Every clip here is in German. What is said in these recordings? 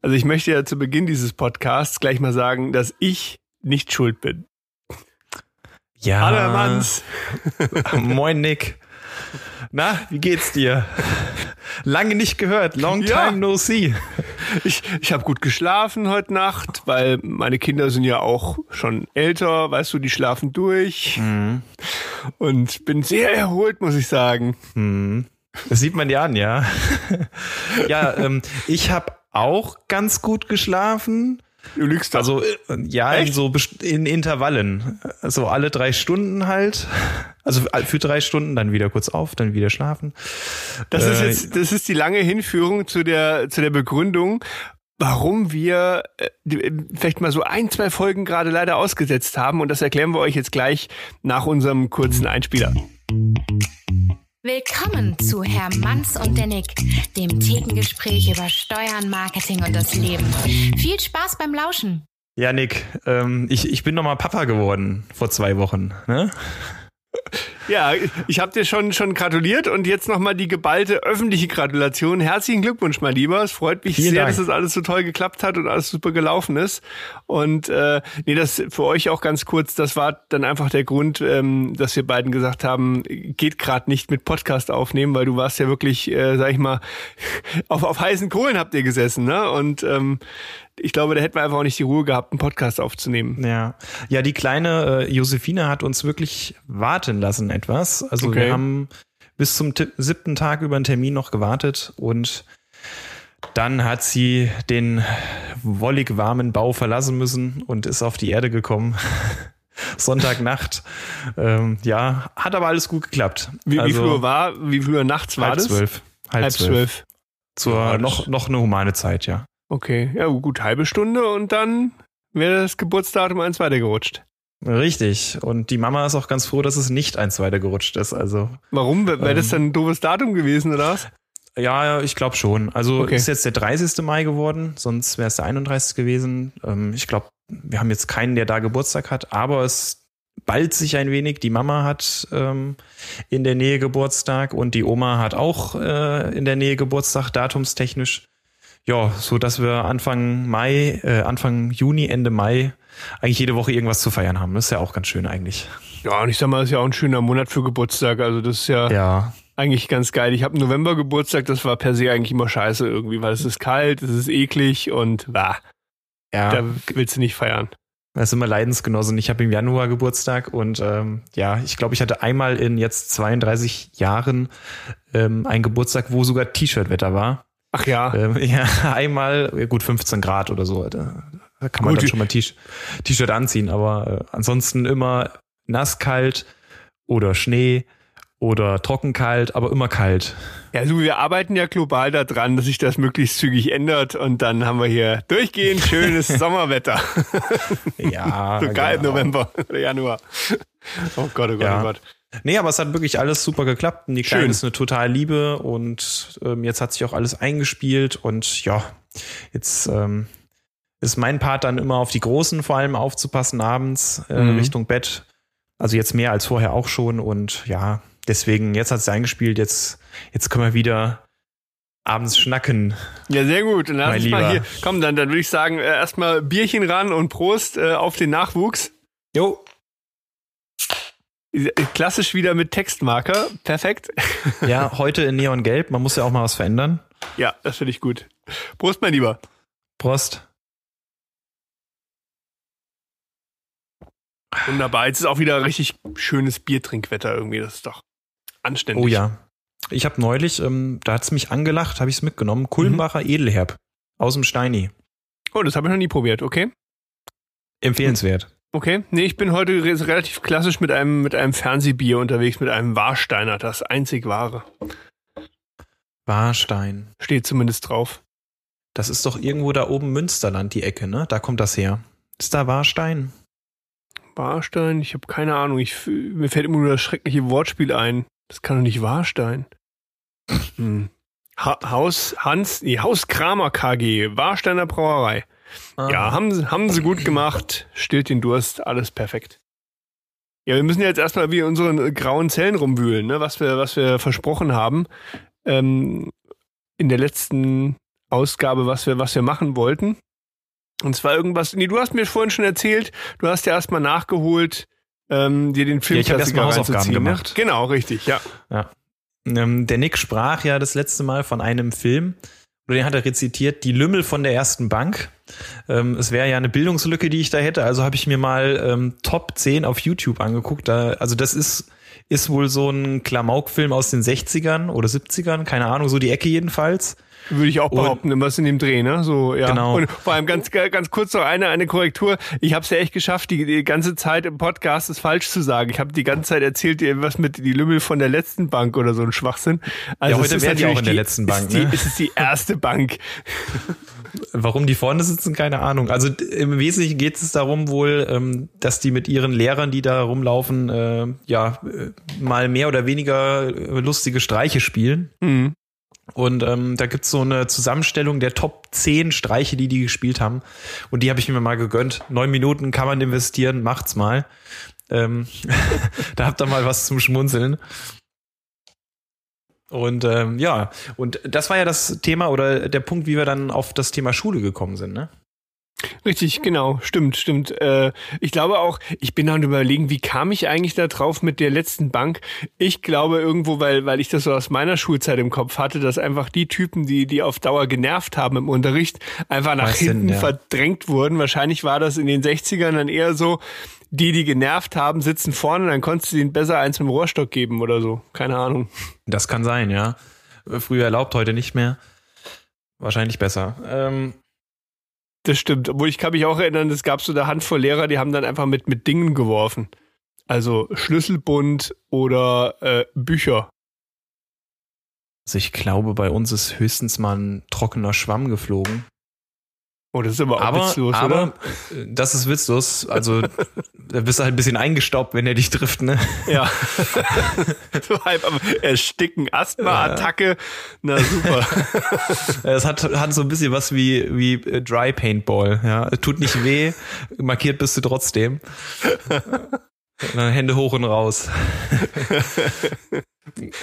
Also ich möchte ja zu Beginn dieses Podcasts gleich mal sagen, dass ich nicht schuld bin. Ja. Hallo Manns. Moin Nick. Na, wie geht's dir? Lange nicht gehört. Long time Ja. no see. Ich, ich habe gut geschlafen heute Nacht, weil meine Kinder sind ja auch schon älter, weißt du, die schlafen durch. Und bin sehr erholt, muss ich sagen. Das sieht man ja an, ja. ja, ähm, ich habe auch ganz gut geschlafen. Du lügst doch. Also äh, ja, in Echt? so best- in Intervallen. So alle drei Stunden halt. Also für drei Stunden, dann wieder kurz auf, dann wieder schlafen. Das ist Äh, jetzt, das ist die lange Hinführung zu der, zu der Begründung, warum wir äh, die- vielleicht mal so ein, zwei Folgen gerade leider ausgesetzt haben. Und das erklären wir euch jetzt gleich nach unserem kurzen Einspieler. Willkommen zu Herr Manns und der Nick, dem Thekengespräch über Steuern, Marketing und das Leben. Viel Spaß beim Lauschen. Ja, Nick, ähm, ich, ich bin nochmal Papa geworden vor zwei Wochen. Ne? Ja, ich habe dir schon schon gratuliert und jetzt nochmal die geballte öffentliche Gratulation. Herzlichen Glückwunsch, mein Lieber. Es freut mich Vielen sehr, Dank. dass das alles so toll geklappt hat und alles super gelaufen ist. Und äh, nee, das für euch auch ganz kurz, das war dann einfach der Grund, ähm, dass wir beiden gesagt haben, geht gerade nicht mit Podcast aufnehmen, weil du warst ja wirklich, äh, sag ich mal, auf, auf heißen Kohlen habt ihr gesessen, ne? Und ähm, ich glaube, da hätten wir einfach auch nicht die Ruhe gehabt, einen Podcast aufzunehmen. Ja, ja, die kleine äh, Josephine hat uns wirklich warten lassen etwas. Also Okay. wir haben bis zum siebten Tag über einen Termin noch gewartet und dann hat sie den wollig warmen Bau verlassen müssen und ist auf die Erde gekommen. Sonntagnacht. Ähm, ja, hat aber alles gut geklappt. Wie, wie Also viel Uhr war, wie Uhr nachts war halb das? zwölf. Halb, Halb zwölf. zwölf. Zur Ja, noch, noch eine humane Zeit, ja. Okay, ja gut, halbe Stunde und dann wäre das Geburtsdatum eins weitergerutscht. Richtig. Und die Mama ist auch ganz froh, dass es nicht eins weiter gerutscht ist. Also Warum? Wäre das Ähm. dann ein doofes Datum gewesen oder was? Ja, ja, ich glaube schon. Also Okay. ist jetzt der 30. Mai geworden, sonst wäre es der 31. gewesen. Ähm, ich glaube, wir haben jetzt keinen, der da Geburtstag hat, aber es ballt sich ein wenig. Die Mama hat ähm, in der Nähe Geburtstag und die Oma hat auch äh, in der Nähe Geburtstag, datumstechnisch. Ja, so dass wir Anfang Mai, äh, Anfang Juni, Ende Mai eigentlich jede Woche irgendwas zu feiern haben. Das ist ja auch ganz schön eigentlich. Ja, und ich sag mal, das ist ja auch ein schöner Monat für Geburtstag. Also das ist ja, Ja, eigentlich ganz geil. Ich habe im November Geburtstag, das war per se eigentlich immer scheiße irgendwie, weil es ist kalt, es ist eklig und bah, ja. da willst du nicht feiern. Das ist immer Leidensgenossen. Ich habe im Januar Geburtstag und ähm, ja, ich glaube, ich hatte einmal in jetzt 32 Jahren ähm, einen Geburtstag, wo sogar T-Shirt-Wetter war. Ach ja, Ähm, ja, einmal, gut, 15 Grad oder so. Da, da kann man Gut. dann schon mal T- T-Shirt anziehen, aber äh, ansonsten immer nasskalt oder Schnee oder trockenkalt, aber immer kalt. ja, so wir arbeiten ja global daran, dass sich das möglichst zügig ändert und dann haben wir hier durchgehend schönes Sommerwetter. Ja, Sogar im genau. November oder Januar. Oh Gott, oh Gott, Ja. oh Gott. Nee, aber es hat wirklich alles super geklappt. Und die Kleine Schön. ist eine total Liebe und ähm, jetzt hat sich auch alles eingespielt und ja, jetzt ähm, ist mein Part dann immer auf die Großen vor allem aufzupassen abends äh, Mhm. Richtung Bett. Also jetzt mehr als vorher auch schon und ja, deswegen jetzt hat es eingespielt. Jetzt jetzt können wir wieder abends schnacken. Ja, sehr gut. Und dann Mein lass mal hier, komm, dann, dann würde ich sagen, äh, erstmal Bierchen ran und Prost äh, auf den Nachwuchs. Jo. Äh, Klassisch wieder mit Textmarker. Perfekt. Ja, heute in Neongelb. Man muss ja auch mal was verändern. Ja, das finde ich gut. Prost, mein Lieber. Prost. Wunderbar. Jetzt ist auch wieder richtig schönes Biertrinkwetter irgendwie. Das ist doch anständig. Oh ja. Ich habe neulich, ähm, da hat's mich angelacht, habe ich es mitgenommen. Kulmbacher Edelherb aus dem Steini. Oh, das habe ich noch nie probiert. Okay. Empfehlenswert. Okay. Nee, ich bin heute re relativ klassisch mit einem, mit einem Fernsehbier unterwegs, mit einem Warsteiner. Das einzig wahre. Warstein. Steht zumindest drauf. Das ist doch irgendwo da oben Münsterland, die Ecke, ne? Da kommt das her. Ist da Warstein? Warstein? Ich habe keine Ahnung. Ich, mir fällt immer nur das schreckliche Wortspiel ein. Das kann doch nicht Warstein. Hm. Ha Haus Hans, nee, Haus Kramer KG, Warsteiner Brauerei. Ja, haben, sie- haben sie gut gemacht. Stillt den Durst, alles perfekt. Ja, wir müssen jetzt erstmal wie in unseren grauen Zellen rumwühlen, ne? was, wir, was wir versprochen haben. Ähm, in der letzten Ausgabe, was wir, was wir machen wollten. Und zwar irgendwas, nee, du hast mir vorhin schon erzählt, du hast ja erstmal nachgeholt, ähm, dir den Film ja, ich erstmal Hausaufgaben ne? gemacht. Genau, richtig, ja. ja. Ähm, der Nick sprach ja das letzte Mal von einem Film, oder den hat er rezitiert, Die Lümmel von der ersten Bank. Ähm, es wäre ja eine Bildungslücke, die ich da hätte, also habe ich mir mal ähm, Top 10 auf YouTube angeguckt. Da, also das ist ist wohl so ein Klamauk-Film aus den 60ern oder 70ern, keine Ahnung, so die Ecke jedenfalls. Würde ich auch behaupten, immer in dem Dreh, ne? So, ja. Genau. Und vor allem ganz, ganz kurz noch eine, eine Korrektur. Ich habe es ja echt geschafft, die, die ganze Zeit im Podcast es falsch zu sagen. Ich habe die ganze Zeit erzählt, was mit die Lümmel von der letzten Bank oder so ein Schwachsinn. Also ja, heute wäre die auch in der letzten Bank. Ist ne? die, ist es die erste Bank. Warum die vorne sitzen, keine Ahnung. Also im Wesentlichen geht es darum wohl, ähm, dass die mit ihren Lehrern, die da rumlaufen, äh, ja, äh, mal mehr oder weniger äh, lustige Streiche spielen. Mhm. Und ähm, da gibt's so eine Zusammenstellung der Top 10 Streiche, die die gespielt haben. Und die habe ich mir mal gegönnt. Neun Minuten kann man investieren, macht's mal. Ähm, da habt ihr mal was zum Schmunzeln. Und ähm, ja, und das war ja das Thema oder der Punkt, wie wir dann auf das Thema Schule gekommen sind, ne? Richtig, genau, stimmt, stimmt. Äh, ich glaube auch, ich bin dann überlegen, wie kam ich eigentlich da drauf mit der letzten Bank? Ich glaube irgendwo, weil, weil ich das so aus meiner Schulzeit im Kopf hatte, dass einfach die Typen, die, die auf Dauer genervt haben im Unterricht, einfach nach Was hinten denn, ja. verdrängt wurden. Wahrscheinlich war das in den 60ern dann eher so, die, die genervt haben, sitzen vorne, dann konntest du ihnen besser eins mit dem Rohrstock geben oder so. Keine Ahnung. Das kann sein, ja. Früher erlaubt, heute nicht mehr. Wahrscheinlich besser. Ähm, Das stimmt. Obwohl ich kann mich auch erinnern, es gab so eine Handvoll Lehrer, die haben dann einfach mit, mit Dingen geworfen. Also Schlüsselbund oder äh, Bücher. also ich glaube, bei uns ist höchstens mal ein trockener Schwamm geflogen. Oh, das ist aber auch aber, witzlos, aber oder? äh, das ist witzlos. Also da bist du halt ein bisschen eingestaubt, wenn er dich trifft, ne? Ja. so halb am Ersticken, Asthma-Attacke. Na super. Es hat, hat so ein bisschen was wie, wie äh, Dry Paintball. Ja, tut nicht weh, markiert bist du trotzdem. Und dann Hände hoch und raus.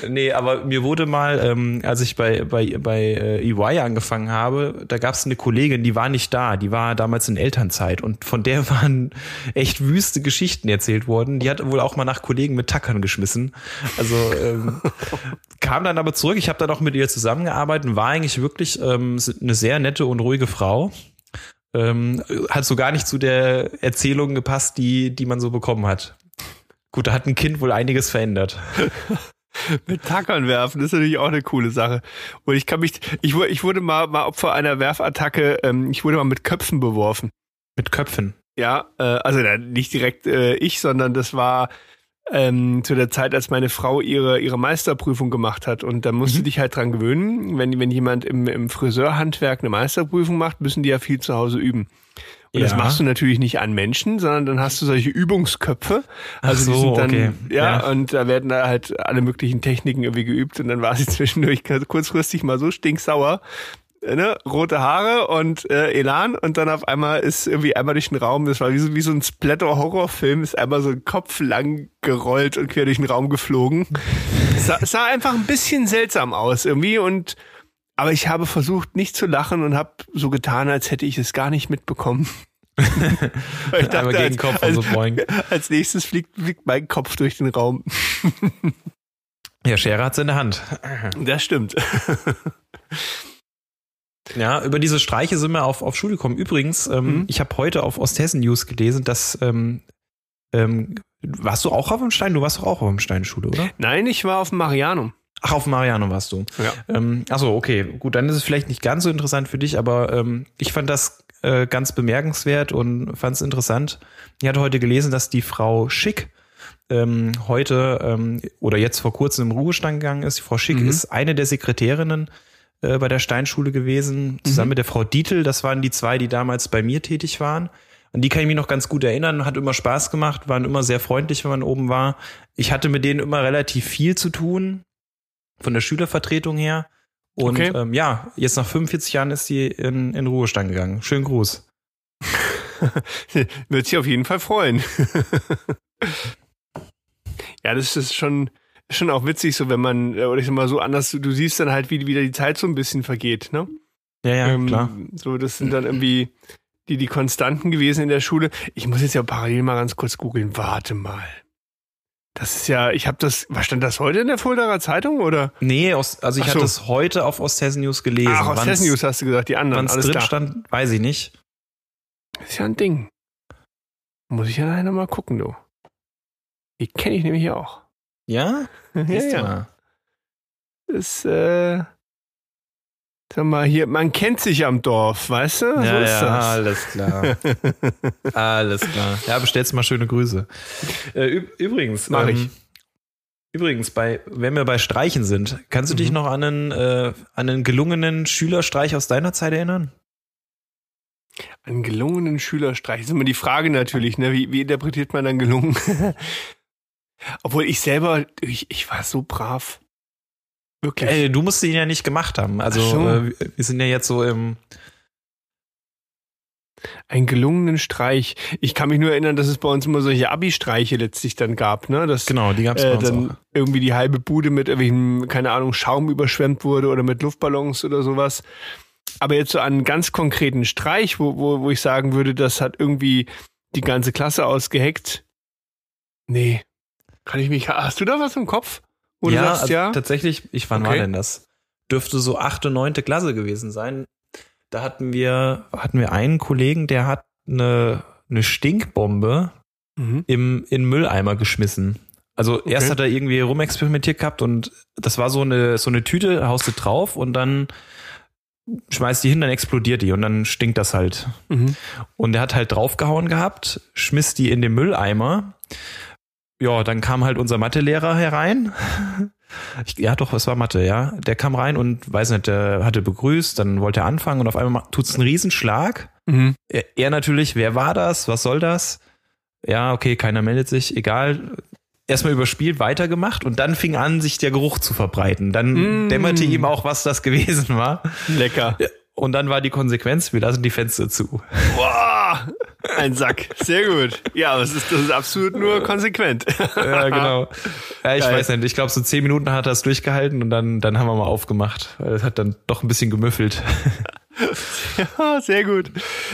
Nee, aber mir wurde mal, ähm, als ich bei, bei, bei äh, EY angefangen habe, da gab es eine Kollegin, die war nicht da, die war damals in Elternzeit und von der waren echt wüste Geschichten erzählt worden. Die hat wohl auch mal nach Kollegen mit Tackern geschmissen. Also ähm, kam dann aber zurück, ich habe dann auch mit ihr zusammengearbeitet und war eigentlich wirklich ähm, eine sehr nette und ruhige Frau. Ähm, hat so gar nicht zu der Erzählung gepasst, die, die man so bekommen hat. Gut, da hat ein Kind wohl einiges verändert. Mit Tackern werfen, das ist natürlich auch eine coole Sache. Und ich kann mich, ich, ich wurde mal, mal Opfer einer Werfattacke, ähm, ich wurde mal mit Köpfen beworfen. Mit Köpfen. Ja, äh, also na, nicht direkt äh, ich, sondern das war ähm, zu der Zeit, als meine Frau ihre, ihre Meisterprüfung gemacht hat. Und da musst du dich halt dran gewöhnen, wenn, wenn jemand im, im Friseurhandwerk eine Meisterprüfung macht, müssen die ja viel zu Hause üben. Und das Ja. machst du natürlich nicht an Menschen, sondern dann hast du solche Übungsköpfe. Also Ach die so, sind dann, okay. ja, Ja. und da werden da halt alle möglichen Techniken irgendwie geübt. Und dann war sie zwischendurch kurzfristig mal so stinksauer, ne, rote Haare und äh, Elan und dann auf einmal ist irgendwie einmal durch den Raum, das war wie so, wie so ein Splatter-Horrorfilm, ist einmal so ein Kopf lang gerollt und quer durch den Raum geflogen. sah, sah einfach ein bisschen seltsam aus irgendwie und aber ich habe versucht nicht zu lachen und habe so getan, als hätte ich es gar nicht mitbekommen. Ich Einmal gegen den Kopf und so boing. als nächstes fliegt, fliegt mein Kopf durch den Raum. Ja, Schere hat's in der Hand. Das stimmt. Ja, über diese Streiche sind wir auf, auf Schule gekommen. Übrigens, ähm, Mhm. ich habe heute auf Osthessen News gelesen, dass ähm, ähm, warst du auch auf dem Stein? Du warst doch auch auf dem Steinschule, oder? Nein, ich war auf dem Marianum. Ach, auf Mariano warst du. Ja. Ähm, achso, okay. Gut, dann ist es vielleicht nicht ganz so interessant für dich, aber ähm, ich fand das äh, ganz bemerkenswert und fand es interessant. Ich hatte heute gelesen, dass die Frau Schick ähm, heute ähm, oder jetzt vor kurzem im Ruhestand gegangen ist. Die Frau Schick Mhm. ist eine der Sekretärinnen äh, bei der Steinschule gewesen, zusammen Mhm. mit der Frau Dietl. Das waren die zwei, die damals bei mir tätig waren. An die kann ich mich noch ganz gut erinnern, hat immer Spaß gemacht, waren immer sehr freundlich, wenn man oben war. Ich hatte mit denen immer relativ viel zu tun, von der Schülervertretung her. Und Okay. ähm, ja, jetzt nach 45 Jahren ist sie in, in Ruhestand gegangen. Schönen Gruß. Wird sich auf jeden Fall freuen. ja, das ist schon, schon auch witzig, so wenn man, äh, oder ich sag mal so anders, du siehst dann halt, wie wieder die Zeit so ein bisschen vergeht, ne? Ja, ja, Ähm, klar. So, das sind dann irgendwie die, die Konstanten gewesen in der Schule. Ich muss jetzt ja parallel mal ganz kurz googeln. Warte mal. Das ist ja, ich habe das, was stand das heute in der Fuldaer Zeitung oder? Nee, aus, also ich so. hatte es heute auf Osthessen News gelesen. Ach, aus Wann's- Hessen News hast du gesagt, die anderen. Wann es Alles drin klar. stand, weiß ich nicht. Das ist ja ein Ding. Muss ich ja nachher noch mal gucken, du. Die kenne ich nämlich auch. Ja? ja, ja. mal. Das, äh, sag mal hier, man kennt sich am Dorf, weißt du? so ja, ist ja, das. alles klar. alles klar. Ja, bestellst mal schöne Grüße. Äh, üb- übrigens, Mach ich. Übrigens, bei, wenn wir bei Streichen sind, kannst du dich Mhm. noch an einen, äh, an einen gelungenen Schülerstreich aus deiner Zeit erinnern? Einen gelungenen Schülerstreich. Das ist immer die Frage natürlich, ne? Wie, wie interpretiert man dann gelungen? Obwohl ich selber, ich, ich war so brav. Wirklich. Ey, du musst ihn ja nicht gemacht haben. Also so. äh, wir sind ja jetzt so im. Einen gelungenen Streich. Ich kann mich nur erinnern, dass es bei uns immer solche Abi-Streiche letztlich dann gab, ne? Dass Genau, die gab es bei äh, uns dann auch. irgendwie die halbe Bude mit irgendwelchen, keine Ahnung, Schaum überschwemmt wurde oder mit Luftballons oder sowas. Aber jetzt so einen ganz konkreten Streich, wo, wo, wo ich sagen würde, das hat irgendwie die ganze Klasse ausgeheckt. Nee. Kann ich mich, hast du da was im Kopf? Wo du sagst, also ja? tatsächlich, ich wann war Okay. denn das? Dürfte so achte, neunte Klasse gewesen sein. Da hatten wir, hatten wir einen Kollegen, der hat eine, eine Stinkbombe Mhm. im, in den Mülleimer geschmissen. Also erst Okay. hat er irgendwie rumexperimentiert gehabt und das war so eine, so eine Tüte, haust du drauf und dann schmeißt die hin, dann explodiert die und dann stinkt das halt. Mhm. Und er hat halt draufgehauen gehabt, schmiss die in den Mülleimer. Ja, dann kam halt unser Mathelehrer herein. Ich, ja, doch, es war Mathe, ja. Der kam rein und weiß nicht, der hatte begrüßt, dann wollte er anfangen und auf einmal tut's einen Riesenschlag. Mhm. Er, er natürlich, wer war das? Was soll das? Ja, okay, keiner meldet sich, egal. Erstmal überspielt, weitergemacht und dann fing an, sich der Geruch zu verbreiten. Dann Mm. dämmerte ihm auch, was das gewesen war. Lecker. Und dann war die Konsequenz, wir lassen die Fenster zu. Boah, ein Sack. Sehr gut. Ja, aber es ist, das ist absolut nur konsequent. Ja, genau. Ja, ich Geil. weiß nicht. Ich glaube, so zehn Minuten hat er es durchgehalten und dann, dann haben wir mal aufgemacht. Es hat dann doch ein bisschen gemüffelt. Ja, sehr gut.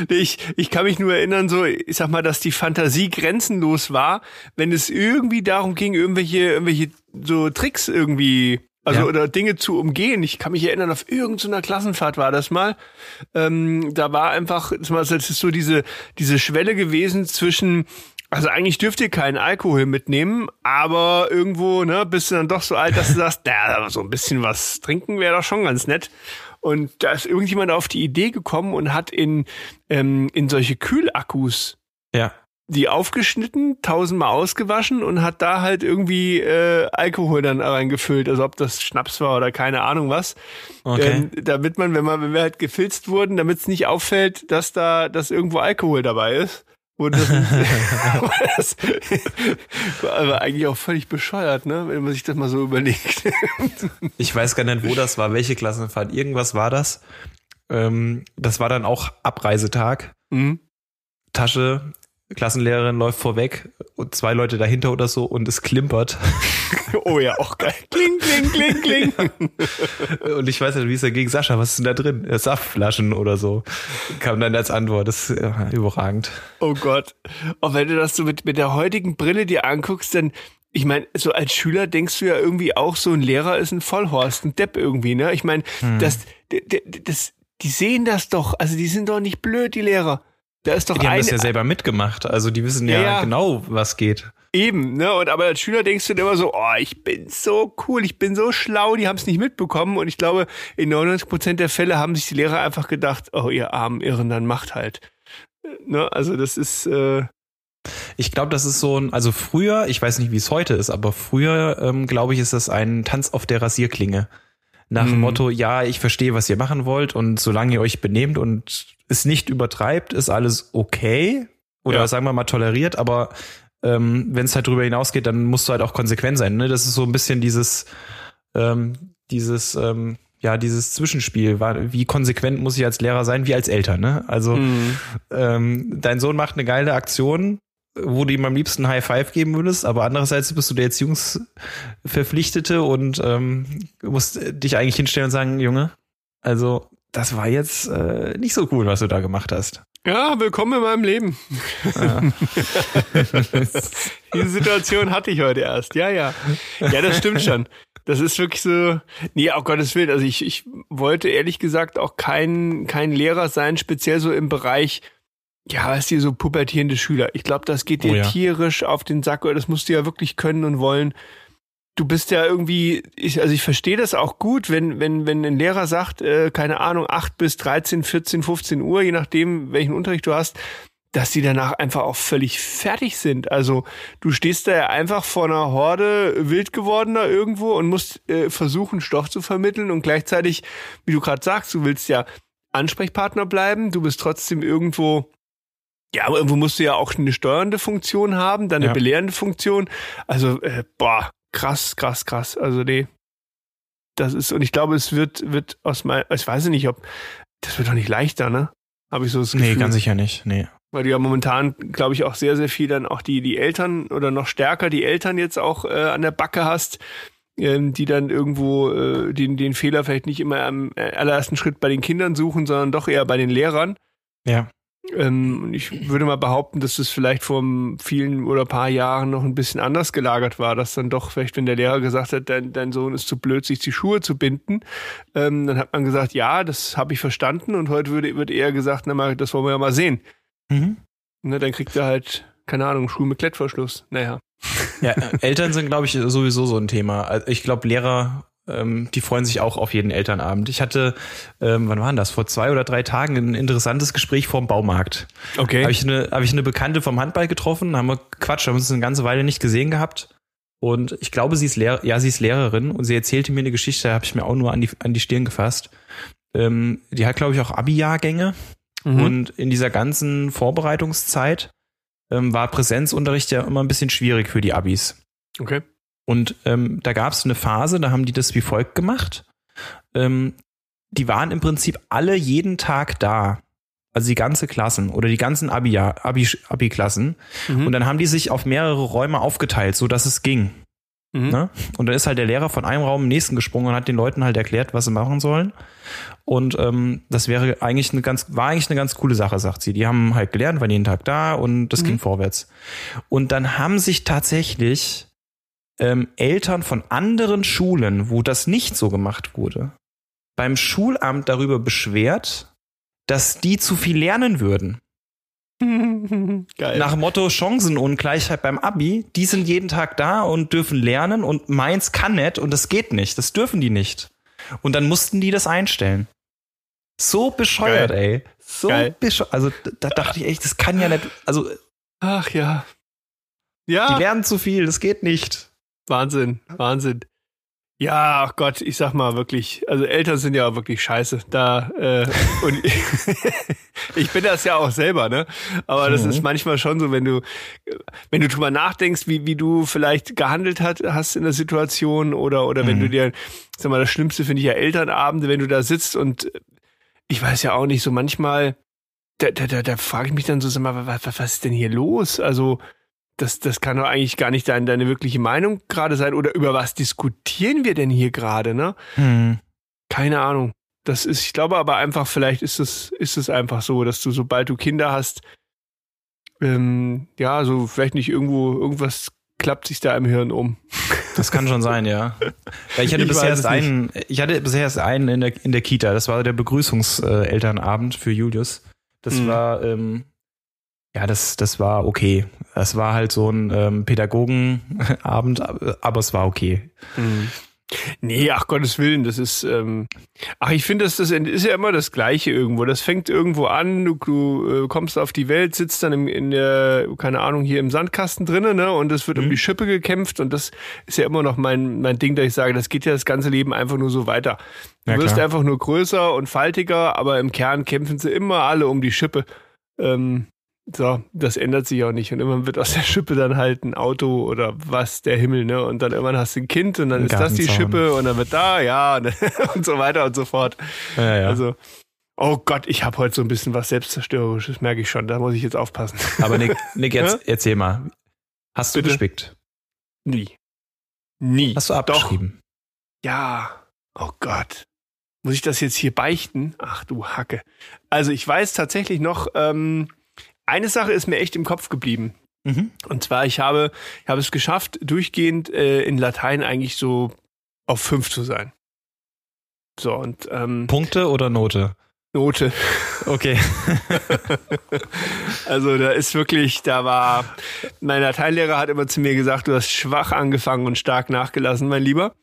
Ich, ich kann mich nur erinnern, so, ich sag mal, dass die Fantasie grenzenlos war, wenn es irgendwie darum ging, irgendwelche, irgendwelche so Tricks irgendwie, also Ja. oder Dinge zu umgehen. Ich kann mich erinnern, auf irgendeiner Klassenfahrt war das mal. Ähm, da war einfach, das ist so diese, diese Schwelle gewesen zwischen also eigentlich dürft ihr keinen Alkohol mitnehmen, aber irgendwo, ne, bist du dann doch so alt, dass du sagst, aber so ein bisschen was trinken wäre doch schon ganz nett. Und da ist irgendjemand auf die Idee gekommen und hat in, ähm, in solche Kühlakkus Ja. Die aufgeschnitten, tausendmal ausgewaschen und hat da halt irgendwie äh, Alkohol dann reingefüllt, also ob das Schnaps war oder keine Ahnung was. Okay. Ähm, damit man, wenn man, wenn wir halt gefilzt wurden, damit es nicht auffällt, dass da, dass irgendwo Alkohol dabei ist. Und das, das war aber eigentlich auch völlig bescheuert, ne? Wenn man sich das mal so überlegt. Ich weiß gar nicht, wo das war, welche Klassenfahrt. Irgendwas war das. Ähm, das war dann auch Abreisetag. Mhm. Tasche, Klassenlehrerin läuft vorweg und zwei Leute dahinter oder so und es klimpert. Oh ja, auch geil. Kling, kling, kling, kling. Und ich weiß nicht, wie ist dagegen? Sascha, was ist denn da drin? Äh, Saftflaschen oder so. Kam dann als Antwort. Das ist ja, überragend. Oh Gott. Und wenn du das so mit, mit der heutigen Brille dir anguckst, dann, ich meine, so als Schüler denkst du ja irgendwie auch, so ein Lehrer ist ein Vollhorst, ein Depp irgendwie, ne? Ich meine, das, d- d- das, die sehen das doch, also die sind doch nicht blöd, die Lehrer. Da ist doch Die haben ein, das ja selber mitgemacht. Also die wissen ja, Ja, ja. genau, was geht. Eben, ne? Und aber als Schüler denkst du dir immer so, oh, ich bin so cool, ich bin so schlau, die haben es nicht mitbekommen. Und ich glaube, in 99 Prozent der Fälle haben sich die Lehrer einfach gedacht, oh, ihr armen Irren, dann macht halt. Ne? Also das ist, äh, Ich glaube, das ist so ein, also früher, ich weiß nicht, wie es heute ist, aber früher, ähm, glaube ich, ist das ein Tanz auf der Rasierklinge. Nach dem Mhm. Motto, ja, ich verstehe, was ihr machen wollt und solange ihr euch benehmt und es nicht übertreibt, ist alles okay. Oder Ja. sagen wir mal toleriert, aber ähm, wenn es halt drüber hinausgeht, dann musst du halt auch konsequent sein. Ne? Das ist so ein bisschen dieses, ähm, dieses, ähm, ja, dieses Zwischenspiel. War- Wie konsequent muss ich als Lehrer sein, wie als Eltern, ne? Also mh. ähm, dein Sohn macht eine geile Aktion, wo du ihm am liebsten High Five geben würdest, aber andererseits bist du der Erziehungsverpflichtete und ähm, musst dich eigentlich hinstellen und sagen, Junge, also das war jetzt äh, nicht so cool, was du da gemacht hast. Ja, willkommen in meinem Leben. Ja. Diese Situation hatte ich heute erst. Ja, ja. Ja, das stimmt schon. Das ist wirklich so. Nee, auf Gottes Willen. Also ich, ich wollte ehrlich gesagt auch kein, kein Lehrer sein, speziell so im Bereich, ja, was die so pubertierende Schüler. Ich glaube, das geht dir oh ja. tierisch auf den Sack, oder das musst du ja wirklich können und wollen du bist ja irgendwie, ich, also ich verstehe das auch gut, wenn, wenn, wenn ein Lehrer sagt, äh, keine Ahnung, acht bis 13, 14, 15 Uhr, je nachdem, welchen Unterricht du hast, dass die danach einfach auch völlig fertig sind. Also du stehst da ja einfach vor einer Horde wild gewordener irgendwo und musst äh, versuchen, Stoff zu vermitteln und gleichzeitig, wie du gerade sagst, du willst ja Ansprechpartner bleiben, du bist trotzdem irgendwo ja, aber irgendwo musst du ja auch eine steuernde Funktion haben, dann eine ja. belehrende Funktion. Also, äh, boah, krass, krass, krass. Also nee, das ist, und ich glaube, es wird, wird aus meinem, ich weiß nicht, ob, das wird doch nicht leichter, ne? Habe ich so das Gefühl. Nee, ganz sicher nicht, nee. Weil du ja momentan, glaube ich, auch sehr, sehr viel dann auch die, die Eltern oder noch stärker die Eltern jetzt auch äh, an der Backe hast, ähm, die dann irgendwo äh, den, den Fehler vielleicht nicht immer am äh, allerersten Schritt bei den Kindern suchen, sondern doch eher bei den Lehrern. Ja. Ähm, ich würde mal behaupten, dass das vielleicht vor vielen oder paar Jahren noch ein bisschen anders gelagert war, dass dann doch vielleicht, wenn der Lehrer gesagt hat, dein, dein Sohn ist zu blöd, sich die Schuhe zu binden, ähm, dann hat man gesagt, ja, das habe ich verstanden und heute würde, wird eher gesagt, na mal, das wollen wir ja mal sehen. Mhm. Ne, dann kriegt er halt, keine Ahnung, Schuhe mit Klettverschluss. Naja. Ja, Eltern sind, glaube ich, sowieso so ein Thema. Also ich glaube, Lehrer ähm, die freuen sich auch auf jeden Elternabend. Ich hatte, ähm, wann war das? Vor zwei oder drei Tagen ein interessantes Gespräch vorm Baumarkt. Okay. Habe ich, eine, hab ich eine Bekannte vom Handball getroffen, haben wir Quatsch, haben uns eine ganze Weile nicht gesehen gehabt. Und ich glaube, sie ist Lehr ja, sie ist Lehrerin und sie erzählte mir eine Geschichte, habe ich mir auch nur an die, an die Stirn gefasst. Ähm, die hat, glaube ich, auch Abi-Jahrgänge. Mhm. Und in dieser ganzen Vorbereitungszeit ähm, war Präsenzunterricht ja immer ein bisschen schwierig für die Abis. Okay. Und ähm, da gab es eine Phase, da haben die das wie folgt gemacht. Ähm, die waren im Prinzip alle jeden Tag da. Also die ganze Klassen oder die ganzen Abi-Klassen. Abi, Abi mhm. Und dann haben die sich auf mehrere Räume aufgeteilt, so dass es ging. Mhm. Ne? Und dann ist halt der Lehrer von einem Raum im nächsten gesprungen und hat den Leuten halt erklärt, was sie machen sollen. Und ähm, das wäre eigentlich eine ganz, war eigentlich eine ganz coole Sache, sagt sie. Die haben halt gelernt, waren jeden Tag da und das mhm. ging vorwärts. Und dann haben sich tatsächlich ähm, Eltern von anderen Schulen, wo das nicht so gemacht wurde, beim Schulamt darüber beschwert, dass die zu viel lernen würden. Geil. Nach Motto Chancenungleichheit beim Abi, die sind jeden Tag da und dürfen lernen und meins kann nicht und das geht nicht, das dürfen die nicht. Und dann mussten die das einstellen. So bescheuert, Geil. ey. So bescheuert. Also da dachte ich echt, das kann ja nicht. Also. Ach ja. Ja. Die lernen zu viel, das geht nicht. Wahnsinn, Wahnsinn. Ja, ach Gott, ich sag mal wirklich, also Eltern sind ja wirklich scheiße. Da äh, und ich bin das ja auch selber, ne? Aber das mhm. ist manchmal schon so, wenn du, wenn du drüber nachdenkst, wie, wie du vielleicht gehandelt hat, hast in der Situation oder oder mhm. wenn du mhm. dir, sag mal, das Schlimmste finde ich ja Elternabende, wenn du da sitzt und ich weiß ja auch nicht, so manchmal, da, da, da, da frage ich mich dann so, sag mal, was, was ist denn hier los? Also das, das kann doch eigentlich gar nicht deine, deine wirkliche Meinung gerade sein. Oder über was diskutieren wir denn hier gerade, ne? Hm. Keine Ahnung. Das ist, ich glaube aber einfach, vielleicht ist es, ist es einfach so, dass du, sobald du Kinder hast, ähm, ja, so vielleicht nicht irgendwo, irgendwas klappt sich da im Hirn um. Das kann schon sein, ja. ja ich hatte ich bisher erst einen, ich hatte bisher erst einen in der, in der Kita. Das war der Begrüßungselternabend für Julius. Das mhm. war, ähm, ja, das, das war okay. Das war halt so ein ähm, Pädagogenabend, aber es war okay. Mhm. Nee, ach Gottes Willen, das ist, ähm, ach, ich finde, das, das ist ja immer das Gleiche irgendwo. Das fängt irgendwo an, du, du äh, kommst auf die Welt, sitzt dann im, in der, keine Ahnung, hier im Sandkasten drinnen, ne, und es wird mhm. um die Schippe gekämpft und das ist ja immer noch mein, mein Ding, dass ich sage, das geht ja das ganze Leben einfach nur so weiter. Du ja, wirst einfach nur größer und faltiger, aber im Kern kämpfen sie immer alle um die Schippe. Ähm, so, das ändert sich auch nicht. Und irgendwann wird aus der Schippe dann halt ein Auto oder was, der Himmel, ne? Und dann irgendwann hast du ein Kind und dann ist das die Schippe und dann wird da, ja, und, und so weiter und so fort. Ja, ja. Also, oh Gott, ich habe heute so ein bisschen was Selbstzerstörerisches, merke ich schon. Da muss ich jetzt aufpassen. Aber Nick, Nick jetzt, erzähl mal. Hast du gespickt? Nie. Nie. Hast du abgeschrieben? Doch. Ja. Oh Gott. Muss ich das jetzt hier beichten? Ach du Hacke. Also ich weiß tatsächlich noch, ähm, eine Sache ist mir echt im Kopf geblieben. Mhm. Und zwar, ich habe, ich habe es geschafft, durchgehend äh, in Latein eigentlich so auf fünf zu sein. So, und ähm, Punkte oder Note? Note. Okay. Also da ist wirklich, da war, mein Lateinlehrer hat immer zu mir gesagt, du hast schwach angefangen und stark nachgelassen, mein Lieber.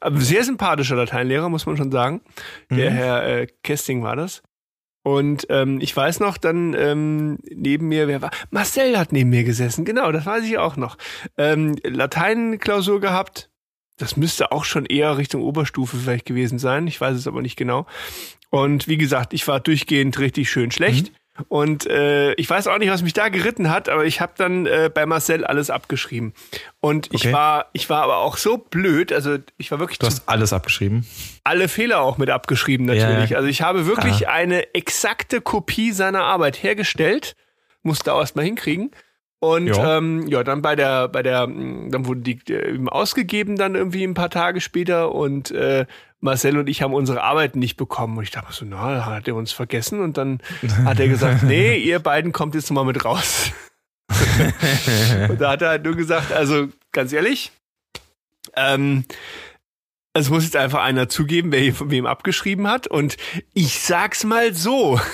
Aber sehr sympathischer Lateinlehrer, muss man schon sagen. Der Mhm. Herr äh, Kesting war das. Und ähm, ich weiß noch, dann ähm, neben mir, wer war? Marcel hat neben mir gesessen, genau, das weiß ich auch noch. Ähm, Lateinklausur gehabt. Das müsste auch schon eher Richtung Oberstufe vielleicht gewesen sein. Ich weiß es aber nicht genau. Und wie gesagt, ich war durchgehend richtig schön schlecht. Und äh, ich weiß auch nicht, was mich da geritten hat, aber ich habe dann äh, bei Marcel alles abgeschrieben. Und ich Okay. war, ich war aber auch so blöd, also ich war wirklich Du hast alles abgeschrieben. alle Fehler auch mit abgeschrieben natürlich. Ja. Also ich habe wirklich Ah. eine exakte Kopie seiner Arbeit hergestellt, musste auch erstmal hinkriegen. Und Ja. ähm, ja, dann bei der, bei der, mh, dann wurde die äh, eben ausgegeben dann irgendwie ein paar Tage später und äh, Marcel und ich haben unsere Arbeiten nicht bekommen. Und ich dachte so, na, hat er uns vergessen? Und dann hat er gesagt, nee, ihr beiden kommt jetzt mal mit raus. und da hat er halt nur gesagt, also ganz ehrlich, ähm, es muss jetzt einfach einer zugeben, wer hier von wem abgeschrieben hat. Und ich sag's mal so.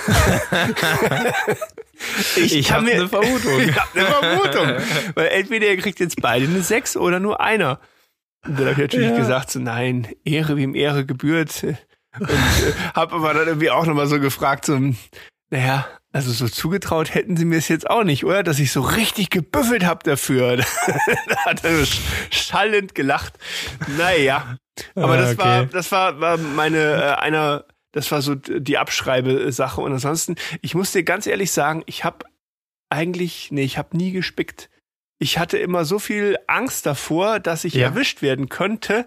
Ich kann hab ne Vermutung. ich hab eine Vermutung. Weil entweder ihr kriegt jetzt beide eine 6 oder nur einer. Und dann habe ich natürlich Ja. gesagt, so nein, Ehre wem Ehre gebührt. Und äh, habe aber dann irgendwie auch nochmal so gefragt, so, naja, also so zugetraut hätten sie mir es jetzt auch nicht, oder? Dass ich so richtig gebüffelt habe dafür. da hat er sch- schallend gelacht. Naja. Aber Ah, das war, okay. das war, war meine, äh, einer, das war so die Abschreibesache. Und ansonsten, ich muss dir ganz ehrlich sagen, ich habe eigentlich, nee, ich habe nie gespickt. Ich hatte immer so viel Angst davor, dass ich Ja. erwischt werden könnte.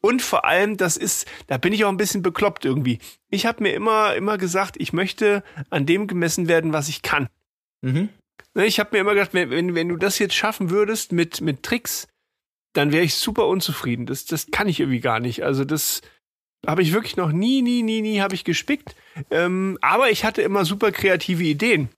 Und vor allem, das ist, da bin ich auch ein bisschen bekloppt irgendwie. Ich habe mir immer, immer gesagt, ich möchte an dem gemessen werden, was ich kann. Mhm. Ne, Ich habe mir immer gedacht, wenn, wenn, wenn du das jetzt schaffen würdest mit, mit Tricks, dann wäre ich super unzufrieden. Das, das kann ich irgendwie gar nicht. Also das habe ich wirklich noch nie, nie, nie, nie habe ich gespickt. Ähm, aber ich hatte immer super kreative Ideen.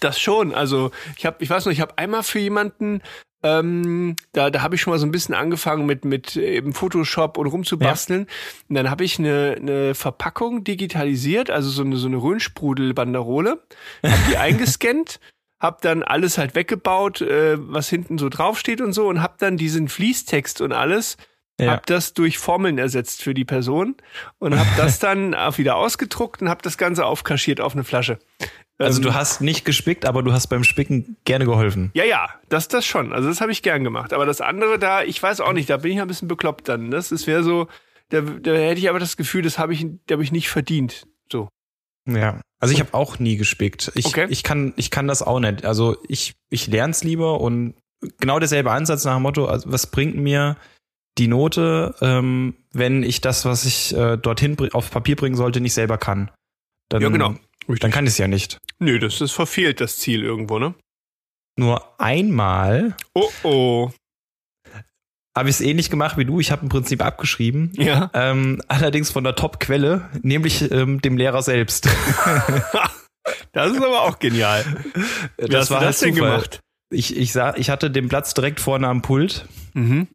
Das schon. Also ich habe, ich weiß noch, ich habe einmal für jemanden, ähm, da, da habe ich schon mal so ein bisschen angefangen mit mit eben Photoshop und rumzubasteln. Und dann habe ich eine, eine Verpackung digitalisiert, also so eine so eine Röhnsprudel-Banderole, habe die eingescannt hab dann alles halt weggebaut, äh, was hinten so draufsteht und so und hab dann diesen Fließtext und alles, Ja. hab das durch Formeln ersetzt für die Person und hab das dann wieder ausgedruckt und hab das Ganze aufkaschiert auf eine Flasche. Also Ähm, du hast nicht gespickt, aber du hast beim Spicken gerne geholfen. ja, ja, das, das schon. Also das habe ich gern gemacht. Aber das andere da, ich weiß auch nicht, da bin ich ein bisschen bekloppt dann. Das, das wäre so, da, da hätte ich aber das Gefühl, das habe ich, da habe ich nicht verdient. So. Ja. Also ich habe auch nie gespickt. Ich, Okay. ich, kann, ich kann das auch nicht. Also ich, ich lerne es lieber und genau derselbe Ansatz nach dem Motto, also was bringt mir die Note, ähm, wenn ich das, was ich äh, dorthin auf Papier bringen sollte, nicht selber kann. Dann, Ja, genau. Dann kann ich es ja nicht. Nö, das ist verfehlt, das Ziel irgendwo, ne? Nur einmal Oh oh. habe ich es ähnlich gemacht wie du. Ich habe im Prinzip abgeschrieben. Ja. Ähm, allerdings von der Top-Quelle, nämlich ähm, dem Lehrer selbst. Das ist aber auch genial. Wie hast du halt das denn Zufall. gemacht? Ich, ich, sah, ich hatte den Platz direkt vorne am Pult Mhm.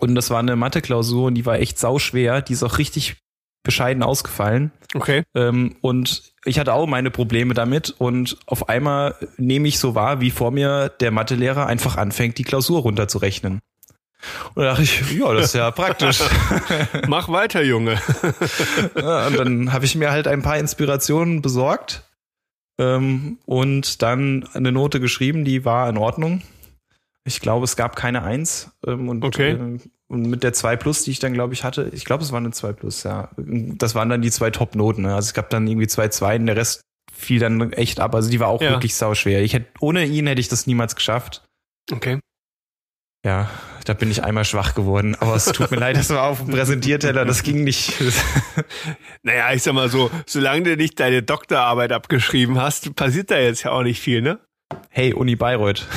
Und das war eine Mathe-Klausur und die war echt sauschwer. Die ist auch richtig bescheiden ausgefallen. Okay. Ähm, und ich hatte auch meine Probleme damit und auf einmal nehme ich so wahr, wie vor mir der Mathelehrer einfach anfängt, die Klausur runterzurechnen. Und da dachte ich, ja, das ist ja praktisch. Mach weiter, Junge. Ja, und dann habe ich mir halt ein paar Inspirationen besorgt ähm, und dann eine Note geschrieben, die war in Ordnung. Ich glaube, es gab keine Eins. Ähm, und, Okay. ähm, und mit der 2 Plus, die ich dann, glaube ich, hatte, ich glaube, es war eine 2 Plus, ja. Das waren dann die zwei Top-Noten. Ne? Also es gab dann irgendwie zwei Zweien, der Rest fiel dann echt ab. Also die war auch Ja. wirklich sauschwer. Ich hätte, ohne ihn hätte ich das niemals geschafft. Okay. Ja, da bin ich einmal schwach geworden. Aber es tut mir leid, das war auf dem Präsentierteller, das ging nicht. Naja, ich sag mal so, solange du nicht deine Doktorarbeit abgeschrieben hast, passiert da jetzt ja auch nicht viel, ne? Hey, Uni Bayreuth.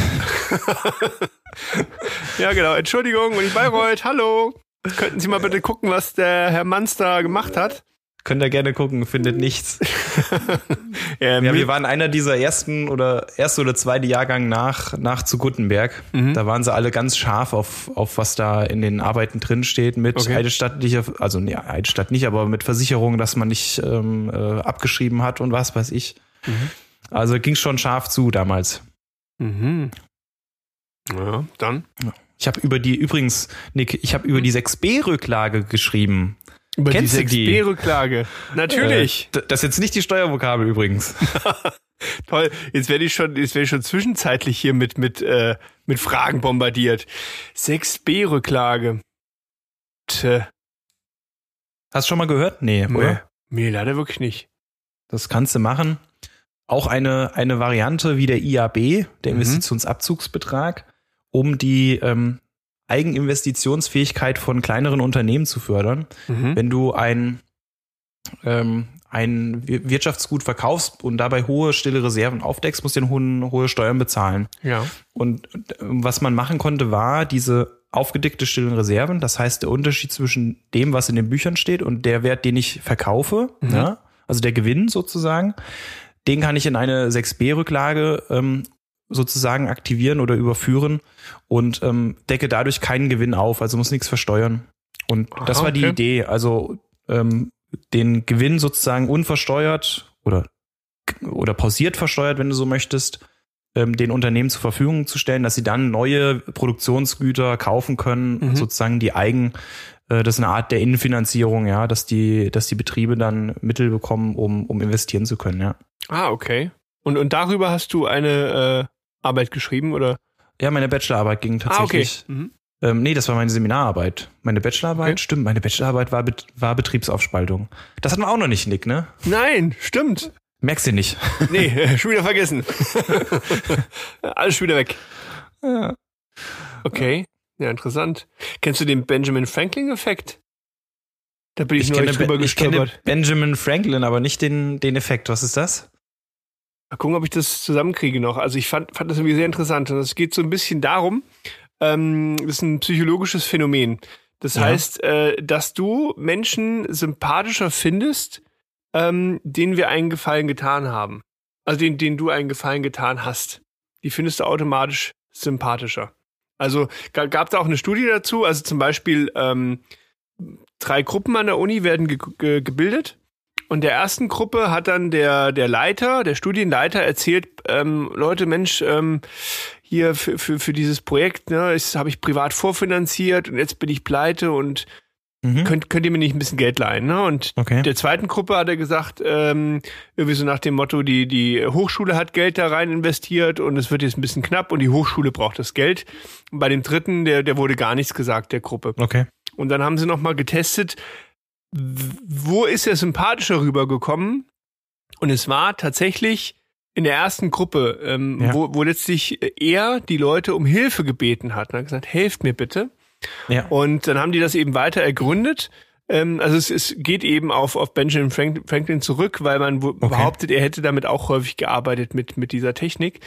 Ja, genau. Entschuldigung, Uni Bayreuth, hallo. Könnten Sie mal bitte gucken, was der Herr da gemacht hat? Könnt ihr gerne gucken, findet nichts. Ja, wir waren einer dieser ersten oder erste oder zweite Jahrgang nach, nach zu Gutenberg. Mhm. Da waren sie alle ganz scharf auf, auf was da in den Arbeiten drin steht mit Okay. eidesstattlicher, also nee, Eidesstatt nicht, aber mit Versicherung, dass man nicht ähm, äh, abgeschrieben hat und was weiß ich. Mhm. Also ging schon scharf zu damals. Mhm. Ja, dann. Ich habe über die, übrigens, Nick, ich habe über die 6b-Rücklage geschrieben. Über Kennst die du die? 6b-Rücklage. Natürlich. Äh, das ist jetzt nicht die Steuervokabel übrigens. Toll. Jetzt werde ich schon, jetzt werde ich schon zwischenzeitlich hier mit, mit, äh, mit Fragen bombardiert. 6b-Rücklage. Tö. Hast du schon mal gehört? Nee, oder? Nee. Nee, leider wirklich nicht. Das kannst du machen. Auch eine, eine Variante wie der IAB, der Mhm. Investitionsabzugsbetrag, um die ähm, Eigeninvestitionsfähigkeit von kleineren Unternehmen zu fördern. Mhm. Wenn du ein, ähm, ein Wir- Wirtschaftsgut verkaufst und dabei hohe stille Reserven aufdeckst, musst du den hohen, hohe Steuern bezahlen. Ja. Und was man machen konnte, war diese aufgedeckte stillen Reserven. Das heißt, der Unterschied zwischen dem, was in den Büchern steht und der Wert, den ich verkaufe, Mhm. ja, also der Gewinn sozusagen, den kann ich in eine 6b-Rücklage ähm, sozusagen aktivieren oder überführen und ähm, decke dadurch keinen Gewinn auf, also muss nichts versteuern. Und das Aha, war die okay. Idee, also ähm, den Gewinn sozusagen unversteuert oder oder pausiert versteuert, wenn du so möchtest, ähm, den Unternehmen zur Verfügung zu stellen, dass sie dann neue Produktionsgüter kaufen können, Mhm. sozusagen die eigen, äh, das ist eine Art der Innenfinanzierung, ja, dass die, dass die Betriebe dann Mittel bekommen, um, um investieren zu können, ja. Ah, okay. Und, und darüber hast du eine äh, Arbeit geschrieben, oder? Ja, meine Bachelorarbeit ging tatsächlich. Ah, okay. Mhm. Ähm, nee, das war meine Seminararbeit. Meine Bachelorarbeit, Okay. stimmt, meine Bachelorarbeit war, Bet- war Betriebsaufspaltung. Das hatten wir auch noch nicht, Nick, ne? Nein, stimmt. Merkst du nicht. Nee, äh, schon wieder vergessen. Alles schon wieder weg. Ja. Okay. Ja, interessant. Kennst du den Benjamin Franklin-Effekt? Da bin ich, Ich neulich drüber Ben- ich kenne gestolpert. Benjamin Franklin, aber nicht den, den Effekt. Was ist das? Mal gucken, ob ich das zusammenkriege noch. Also ich fand, fand das irgendwie sehr interessant. Und es geht so ein bisschen darum, ähm, das ist ein psychologisches Phänomen. Das Ja. heißt, äh, dass du Menschen sympathischer findest, ähm, denen wir einen Gefallen getan haben. Also den, denen du einen Gefallen getan hast. Die findest du automatisch sympathischer. Also ga, gab es auch eine Studie dazu. Also zum Beispiel ähm, drei Gruppen an der Uni werden ge ge gebildet. Und der ersten Gruppe hat dann der, der Leiter, der Studienleiter erzählt, ähm, Leute, Mensch, ähm, hier für, für, für dieses Projekt, ne, habe ich privat vorfinanziert und jetzt bin ich pleite und Mhm. könnt, könnt ihr mir nicht ein bisschen Geld leihen, ne? Und Okay. der zweiten Gruppe hat er gesagt, ähm, irgendwie so nach dem Motto, die, die Hochschule hat Geld da rein investiert und es wird jetzt ein bisschen knapp und die Hochschule braucht das Geld. Und bei dem dritten, der, der wurde gar nichts gesagt, der Gruppe. Okay. Und dann haben sie nochmal getestet, wo ist er sympathischer rübergekommen? Und es war tatsächlich in der ersten Gruppe, ähm, Ja. wo, wo letztlich er die Leute um Hilfe gebeten hat. Und hat gesagt, helft mir bitte. Ja. Und dann haben die das eben weiter ergründet. Ähm, also es, es geht eben auf, auf Benjamin Frank, Franklin zurück, weil man wo- behauptet, er hätte damit auch häufig gearbeitet mit, mit dieser Technik.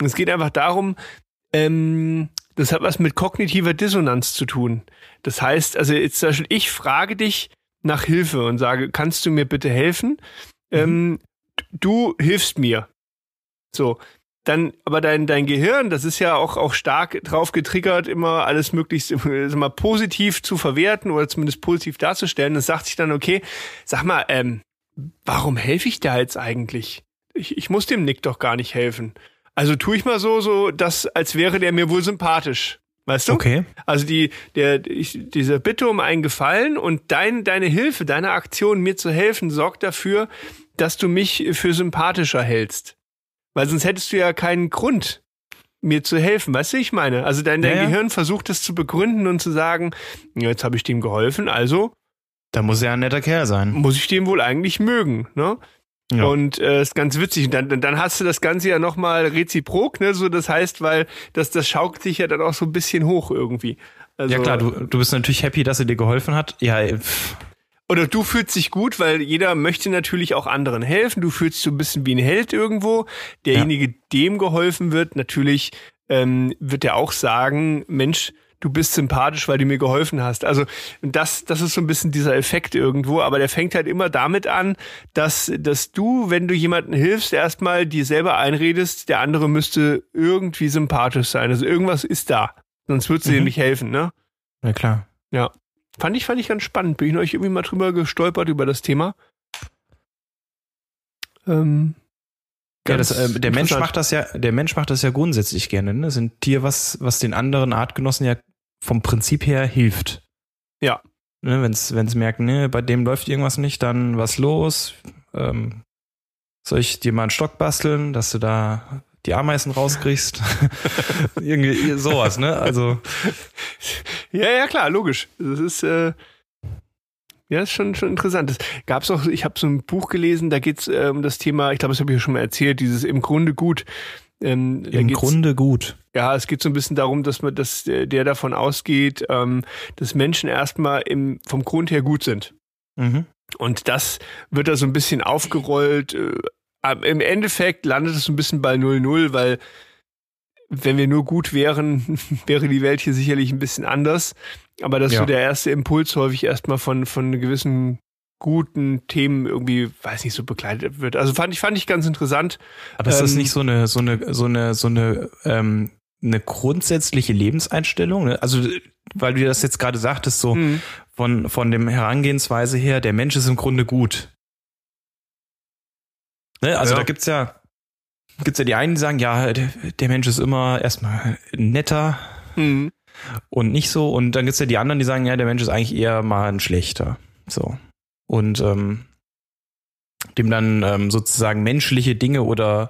Und es geht einfach darum, ähm, das hat was mit kognitiver Dissonanz zu tun. Das heißt, also jetzt zum Beispiel, ich frage dich nach Hilfe und sage, kannst du mir bitte helfen? Ähm, du hilfst mir. So. Dann, aber dein, dein Gehirn, das ist ja auch, auch stark drauf getriggert, immer alles möglichst immer positiv zu verwerten oder zumindest positiv darzustellen. Das sagt sich dann, okay, sag mal, ähm, warum helfe ich da jetzt eigentlich? Ich, ich muss dem Nick doch gar nicht helfen. Also tue ich mal so, so, dass, als wäre der mir wohl sympathisch. Weißt du? Okay. Also die, der, ich, diese Bitte um einen Gefallen und dein, deine Hilfe, deine Aktion, mir zu helfen, sorgt dafür, dass du mich für sympathischer hältst. Weil sonst hättest du ja keinen Grund, mir zu helfen. Weißt du, ich meine? Also dein, dein Ja, ja. Gehirn versucht es zu begründen und zu sagen, ja, jetzt habe ich dem geholfen, also Da muss er ein netter Kerl sein. muss ich den wohl eigentlich mögen, ne? Ja. Und äh, ist ganz witzig. Und dann, dann hast du das Ganze ja nochmal reziprok, ne? So, das heißt, weil das, das schaukelt sich ja dann auch so ein bisschen hoch irgendwie. Also, ja klar, du, du bist natürlich happy, dass er dir geholfen hat. Ja, pff, Oder du fühlst dich gut, weil jeder möchte natürlich auch anderen helfen. Du fühlst dich so ein bisschen wie ein Held irgendwo. Derjenige, dem geholfen wird, natürlich ähm, wird er auch sagen, Mensch, du bist sympathisch, weil du mir geholfen hast. Also das, das ist so ein bisschen dieser Effekt irgendwo, aber der fängt halt immer damit an, dass, dass du, wenn du jemandem hilfst, erstmal dir selber einredest, der andere müsste irgendwie sympathisch sein. Also irgendwas ist da. Sonst würdest du mhm. dir nicht helfen, ne? Ja, klar. Ja. Fand ich, fand ich ganz spannend. Bin ich neulich irgendwie mal drüber gestolpert über das Thema. Ähm, ja, das, äh, der Mensch macht das ja, der Mensch macht das ja grundsätzlich gerne. Ne? Das ist ein Tier, was, was den anderen Artgenossen ja vom Prinzip her hilft. Ja. Ne, Wenn es merkt, ne, bei dem läuft irgendwas nicht, dann was los? Ähm, soll ich dir mal einen Stock basteln, dass du da die Ameisen rauskriegst? Irgendwie sowas, ne? Also. Ja, ja, klar, logisch. Das ist, äh, ja, ist schon, schon interessant. Das gab's auch, ich habe so ein Buch gelesen, da geht's äh, um das Thema, ich glaube, das habe ich ja schon mal erzählt, dieses im Grunde gut. Ähm, Im Grunde gut. Ja, es geht so ein bisschen darum, dass man, dass der davon ausgeht, ähm, dass Menschen erstmal im, vom Grund her gut sind. Mhm. Und das wird da so ein bisschen aufgerollt. Im Endeffekt landet es so ein bisschen bei 0-0, weil wenn wir nur gut wären, wäre die Welt hier sicherlich ein bisschen anders. Aber dass ja. so der erste Impuls häufig erstmal von, von gewissen guten Themen irgendwie, weiß nicht, so begleitet wird. Also fand ich, fand ich ganz interessant. Aber ist ähm, das nicht so eine, so eine, so eine, so eine, ähm, eine grundsätzliche Lebenseinstellung? Ne? Also, weil du das jetzt gerade sagtest, so mhm. von, von dem Herangehensweise her, der Mensch ist im Grunde gut. Ne? Also ja. da gibt's ja, gibt's ja die einen, die sagen, ja, der, der Mensch ist immer erstmal netter mhm. und nicht so. Und dann gibt's ja die anderen, die sagen, ja, der Mensch ist eigentlich eher mal ein schlechter. So. Und ähm, dem dann ähm, sozusagen menschliche Dinge oder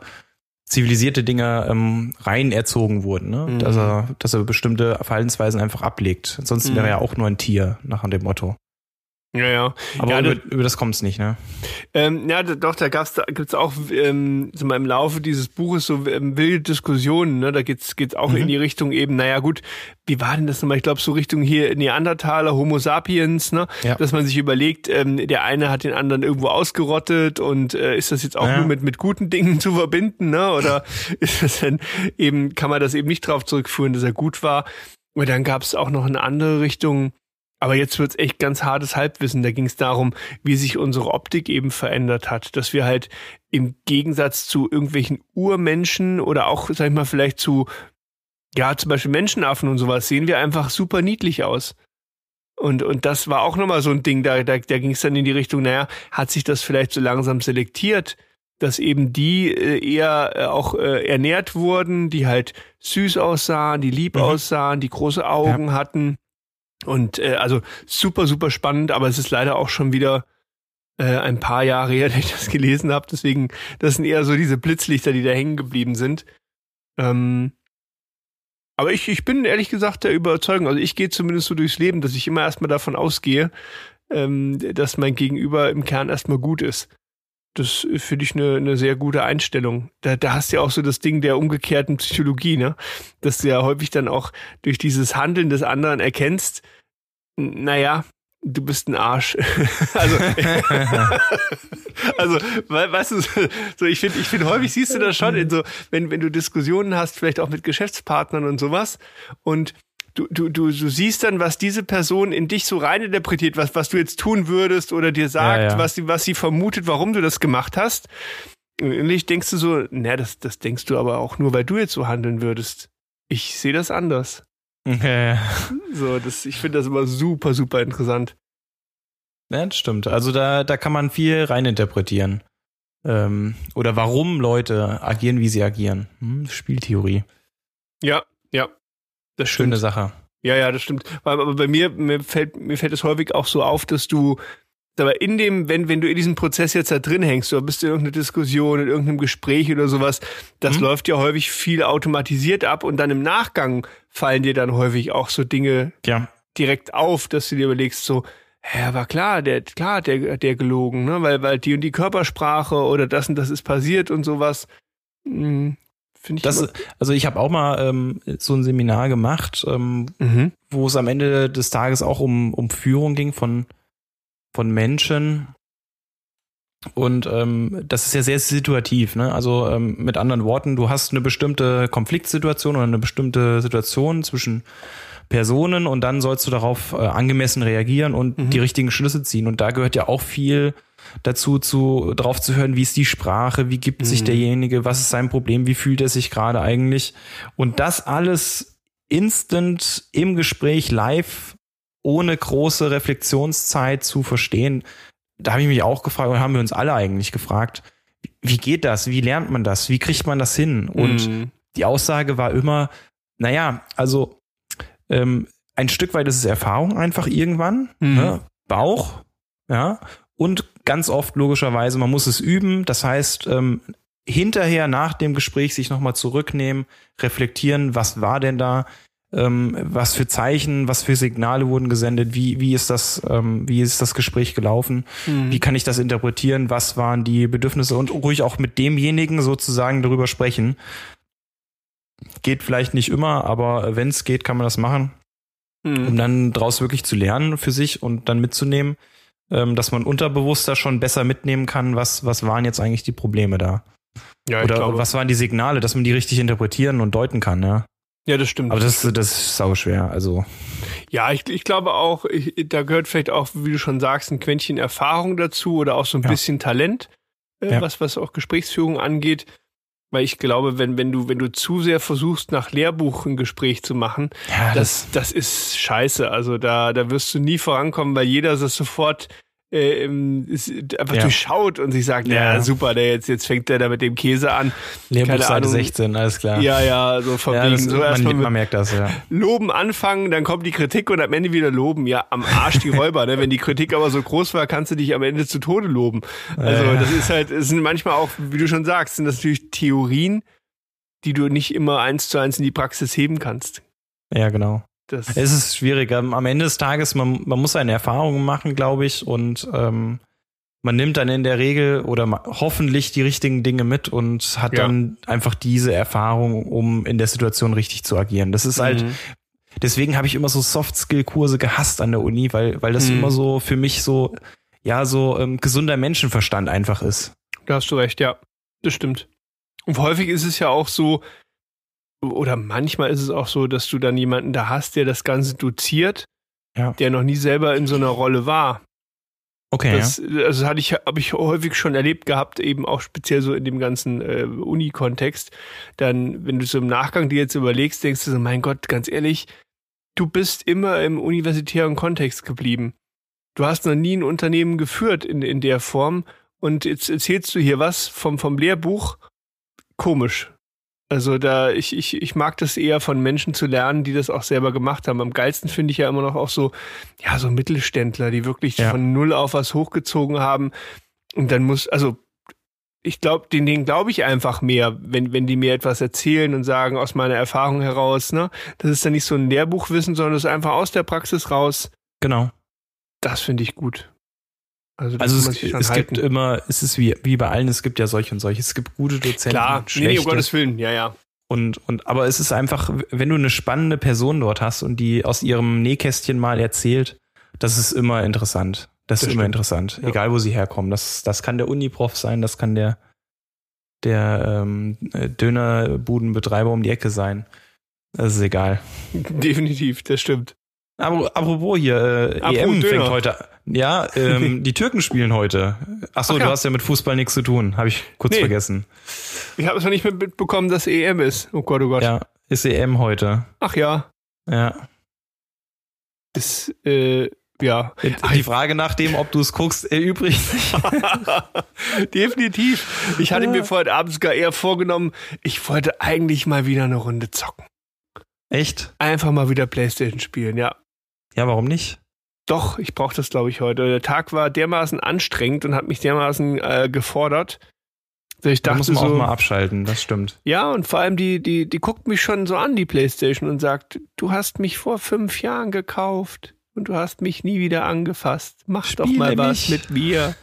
zivilisierte Dinge ähm, rein erzogen wurden, ne? Mhm. dass er, dass er bestimmte Verhaltensweisen einfach ablegt. Ansonsten mhm. wäre er ja auch nur ein Tier nach dem Motto. Ja, ja. Aber ja, über, über das kommt's nicht, ne? Ähm, ja, doch, da gab's, da gibt's auch ähm, so mal im Laufe dieses Buches so ähm, wilde Diskussionen, ne? Da geht's geht's auch mhm. in die Richtung eben, naja gut, wie war denn das nochmal? Ich glaube, so Richtung hier Neandertaler, Homo sapiens, ne? Ja. Dass man sich überlegt, ähm, der eine hat den anderen irgendwo ausgerottet und äh, ist das jetzt auch ja. nur mit, mit guten Dingen zu verbinden, ne? Oder ist das denn eben, kann man das eben nicht drauf zurückführen, dass er gut war? Und dann gab's auch noch eine andere Richtung, aber jetzt wird's echt ganz hartes Halbwissen. Da ging es darum, wie sich unsere Optik eben verändert hat. Dass wir halt im Gegensatz zu irgendwelchen Urmenschen oder auch, sag ich mal, vielleicht zu, ja, zum Beispiel Menschenaffen und sowas, sehen wir einfach super niedlich aus. Und, und das war auch nochmal so ein Ding, da, da, da ging es dann in die Richtung, naja, hat sich das vielleicht so langsam selektiert, dass eben die äh, eher äh, auch äh, ernährt wurden, die halt süß aussahen, die lieb mhm. aussahen, die große Augen ja. hatten und äh, also super, super spannend, aber es ist leider auch schon wieder äh, ein paar Jahre her, dass ich das gelesen habe. Deswegen, das sind eher so diese Blitzlichter, die da hängen geblieben sind. Ähm, aber ich, ich bin ehrlich gesagt der Überzeugung, also ich gehe zumindest so durchs Leben, dass ich immer erstmal davon ausgehe, ähm, dass mein Gegenüber im Kern erstmal gut ist. Das finde ich eine, eine sehr gute Einstellung. Da, da hast du ja auch so das Ding der umgekehrten Psychologie, ne? Dass du ja häufig dann auch durch dieses Handeln des anderen erkennst, naja, du bist ein Arsch. also, also, weißt du, so ich finde, ich finde, häufig siehst du das schon in so, wenn, wenn du Diskussionen hast, vielleicht auch mit Geschäftspartnern und sowas und du, du, du, du siehst dann, was diese Person in dich so reininterpretiert, was, was du jetzt tun würdest oder dir sagt, ja, ja. Was, sie, was sie vermutet, warum du das gemacht hast. Und ich denkst du so, na, das, das denkst du aber auch nur, weil du jetzt so handeln würdest. Ich sehe das anders. Ja, so, das, ich finde das immer super, super interessant. Ja, das stimmt. Also da, da kann man viel reininterpretieren. Ähm, oder warum Leute agieren, wie sie agieren. Hm, Spieltheorie. Ja, ja. Das Schöne Sache. Ja, ja, das stimmt. Aber bei mir, mir fällt, mir fällt es häufig auch so auf, dass du, aber in dem, wenn, wenn du in diesem Prozess jetzt da drin hängst, oder bist du in irgendeiner Diskussion, in irgendeinem Gespräch oder sowas, das mhm. läuft ja häufig viel automatisiert ab und dann im Nachgang fallen dir dann häufig auch so Dinge ja. direkt auf, dass du dir überlegst, so, ja, war klar, der, klar, der, der gelogen, ne, weil, weil die und die Körpersprache oder das und das ist passiert und sowas. Hm, Finde ich das, also ich habe auch mal ähm, so ein Seminar gemacht, ähm, mhm. wo es am Ende des Tages auch um, um Führung ging von, von Menschen. Und ähm, das ist ja sehr situativ, ne? Also ähm, mit anderen Worten, du hast eine bestimmte Konfliktsituation oder eine bestimmte Situation zwischen Personen und dann sollst du darauf äh, angemessen reagieren und Mhm. die richtigen Schlüsse ziehen. Und da gehört ja auch viel dazu, zu, drauf zu hören, wie ist die Sprache, wie gibt sich Mhm. derjenige, was ist sein Problem, wie fühlt er sich gerade eigentlich. Und das alles instant im Gespräch live, ohne große Reflexionszeit zu verstehen. Da habe ich mich auch gefragt und haben wir uns alle eigentlich gefragt, wie geht das? Wie lernt man das? Wie kriegt man das hin? Und Mhm. die Aussage war immer, naja, also ähm, ein Stück weit ist es Erfahrung einfach irgendwann, Mhm. ne? Bauch, ja, und ganz oft logischerweise, man muss es üben. Das heißt, ähm, hinterher nach dem Gespräch sich nochmal zurücknehmen, reflektieren, was war denn da, ähm, was für Zeichen, was für Signale wurden gesendet, wie, wie ist das, ähm, wie ist das Gespräch gelaufen, Mhm. wie kann ich das interpretieren, was waren die Bedürfnisse und ruhig auch mit demjenigen sozusagen darüber sprechen. Geht vielleicht nicht immer, aber wenn es geht, kann man das machen, Mhm. um dann daraus wirklich zu lernen für sich und dann mitzunehmen, ähm, dass man unterbewusster schon besser mitnehmen kann, was, was waren jetzt eigentlich die Probleme da. ja, ich Oder glaube, was waren die Signale, dass man die richtig interpretieren und deuten kann, ja. ja, das stimmt. Aber das, das ist sau schwer. Also, Ja, ich, ich glaube auch, ich, da gehört vielleicht auch, wie du schon sagst, ein Quäntchen Erfahrung dazu oder auch so ein Ja. bisschen Talent, äh, Ja. was, was auch Gesprächsführung angeht. Weil ich glaube, wenn, wenn du, wenn du zu sehr versuchst, nach Lehrbuch ein Gespräch zu machen, ja, das, das ist scheiße. Also da, da wirst du nie vorankommen, weil jeder das sofort äh, ähm, ist einfach Ja. durchschaut und sich sagt, ja, Ja. super, der jetzt, jetzt fängt der da mit dem Käse an. Lehrbuch keine Seite Ahnung. 16, alles klar. Ja, ja, so von Ja, das, so man, mit man merkt das, ja. Loben anfangen, dann kommt die Kritik und am Ende wieder loben. Ja, am Arsch die Räuber. ne? Wenn die Kritik aber so groß war, kannst du dich am Ende zu Tode loben. Also das ist halt, es sind manchmal auch, wie du schon sagst, sind das natürlich Theorien, die du nicht immer eins zu eins in die Praxis heben kannst. Ja, genau. Das, Es ist schwierig. Am Ende des Tages, man, man muss seine Erfahrungen machen, glaube ich, und ähm, man nimmt dann in der Regel oder hoffentlich die richtigen Dinge mit und hat Ja. dann einfach diese Erfahrung, um in der Situation richtig zu agieren. Das ist halt, Mhm. deswegen habe ich immer so Soft-Skill-Kurse gehasst an der Uni, weil, weil das Mhm. immer so für mich so, ja, so ähm, gesunder Menschenverstand einfach ist. Da hast du recht, ja. Das stimmt. Und häufig ist es ja auch so, oder manchmal ist es auch so, dass du dann jemanden da hast, der das Ganze doziert, Ja. der noch nie selber in so einer Rolle war. Okay, Das, also hatte ich, habe ich häufig schon erlebt gehabt, eben auch speziell so in dem ganzen äh, Uni-Kontext. Dann, wenn du so im Nachgang dir jetzt überlegst, denkst du so, mein Gott, ganz ehrlich, du bist immer im universitären Kontext geblieben. Du hast noch nie ein Unternehmen geführt in, in der Form und jetzt erzählst du hier was vom, vom Lehrbuch. Komisch. Also da, ich, ich, ich mag das eher von Menschen zu lernen, die das auch selber gemacht haben. Am geilsten finde ich ja immer noch auch so, ja, so Mittelständler, die wirklich Ja. von null auf was hochgezogen haben. Und dann muss, also ich glaube, den, den glaube ich einfach mehr, wenn, wenn die mir etwas erzählen und sagen, aus meiner Erfahrung heraus, ne? Das ist dann nicht so ein Lehrbuchwissen, sondern das ist einfach aus der Praxis raus. genau. Das finde ich gut. Also, Also es, es gibt immer, es ist wie, wie bei allen, es gibt ja solche und solche. Es gibt gute Dozenten, Klar, schlechte. nee, um Gottes Willen, ja, ja. Und, und, aber es ist einfach, wenn du eine spannende Person dort hast und die aus ihrem Nähkästchen mal erzählt, das ist immer interessant. Das, Das ist immer stimmt. interessant. Ja. Egal wo sie herkommen. Das, das kann der Uniprof sein, das kann der, der ähm, Dönerbudenbetreiber um die Ecke sein. Das ist egal. Definitiv, das stimmt. Aber apropos hier, äh, Apropos EM Döner. fängt heute. Ja, ähm, die Türken spielen heute. Achso, Ach ja. du hast ja mit Fußball nichts zu tun. Habe ich kurz Nee. vergessen. Ich habe es noch nicht mitbekommen, dass EM ist. Oh Gott, oh Gott. Ja, ist EM heute. Ach ja, Ja. ist, äh, ja. Die Frage nach dem, ob du es guckst, erübrigt sich. Definitiv. Ich hatte mir vor heute abends gar eher vorgenommen, ich wollte eigentlich mal wieder eine Runde zocken. Echt? Einfach mal wieder Playstation spielen, ja. Ja, warum nicht? Doch, ich brauche das, glaube ich, heute. Der Tag war dermaßen anstrengend und hat mich dermaßen äh, gefordert. dass Ich Da dachte muss man so, auch mal abschalten, das stimmt. ja, und vor allem die, die, die guckt mich schon so an, die Playstation, und sagt, du hast mich vor fünf Jahren gekauft und du hast mich nie wieder angefasst. Mach doch Spiele mal was mich. mit mir.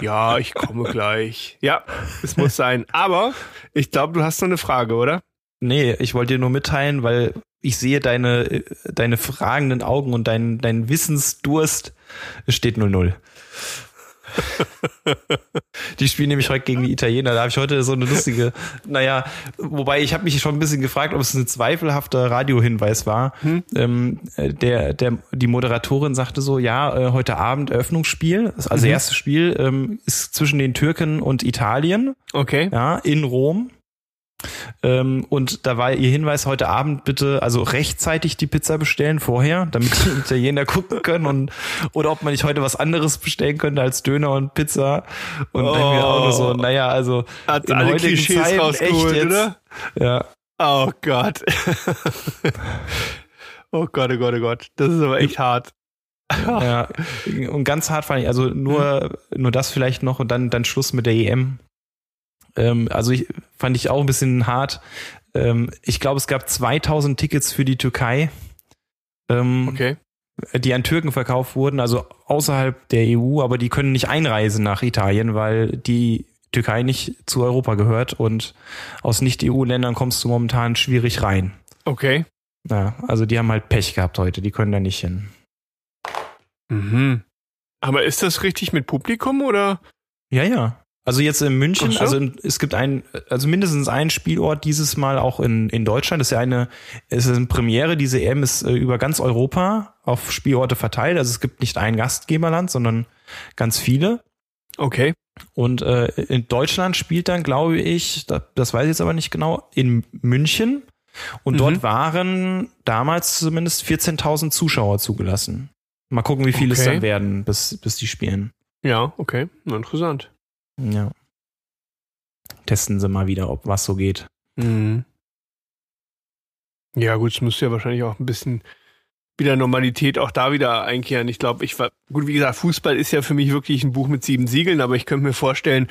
Ja, ich komme gleich. Ja, es muss sein. Aber ich glaube, du hast noch eine Frage, oder? Nee, ich wollte dir nur mitteilen, weil ich sehe deine, deine fragenden Augen und deinen dein Wissensdurst. Es steht 0-0. Die spielen nämlich heute gegen die Italiener. Da habe ich heute so eine lustige, naja, wobei ich habe mich schon ein bisschen gefragt, ob es ein zweifelhafter Radiohinweis war. Hm? Ähm, der, der, die Moderatorin sagte so, ja, äh, heute Abend Eröffnungsspiel, also mhm. erstes Spiel ähm, ist zwischen den Türken und Italien. Okay. Ja, in Rom. Ähm, und da war ihr Hinweis heute Abend bitte, also rechtzeitig die Pizza bestellen vorher, damit die Italiener gucken können und oder ob man nicht heute was anderes bestellen könnte als Döner und Pizza. Und oh. dann wir auch nur so, naja, also Hat in alle heutigen Klischees Zeiten echt jetzt, oder? Ja. Oh Gott. oh Gott, oh Gott, oh Gott. Das ist aber echt hart. ja, und ganz hart fand ich, also nur, nur das vielleicht noch und dann, dann Schluss mit der EM. Ähm, also ich, fand ich auch ein bisschen hart. Ähm, ich glaube, es gab 2000 Tickets für die Türkei. Ähm, okay. Die an Türken verkauft wurden, also außerhalb der EU, aber die können nicht einreisen nach Italien, weil die Türkei nicht zu Europa gehört und aus Nicht-EU-Ländern kommst du momentan schwierig rein. Okay. Ja, also die haben halt Pech gehabt heute, die können da nicht hin. Mhm. Aber ist das richtig mit Publikum oder? Ja, ja. Also jetzt in München, so. also es gibt ein, also mindestens einen Spielort dieses Mal auch in, in Deutschland. Das ist ja eine, es ist eine Premiere. Diese EM ist äh, über ganz Europa auf Spielorte verteilt. Also es gibt nicht ein Gastgeberland, sondern ganz viele. Okay. Und äh, in Deutschland spielt dann, glaube ich, das, das weiß ich jetzt aber nicht genau, in München. Und mhm. dort waren damals zumindest 14.000 Zuschauer zugelassen. Mal gucken, wie viele okay. es dann werden, bis, bis die spielen. Ja, okay. Interessant. Ja. Testen sie mal wieder, ob was so geht. Mhm. Ja, gut, es müsste ja wahrscheinlich auch ein bisschen wieder Normalität auch da wieder einkehren. Ich glaube, ich war, gut, wie gesagt, Fußball ist ja für mich wirklich ein Buch mit sieben Siegeln, aber ich könnte mir vorstellen,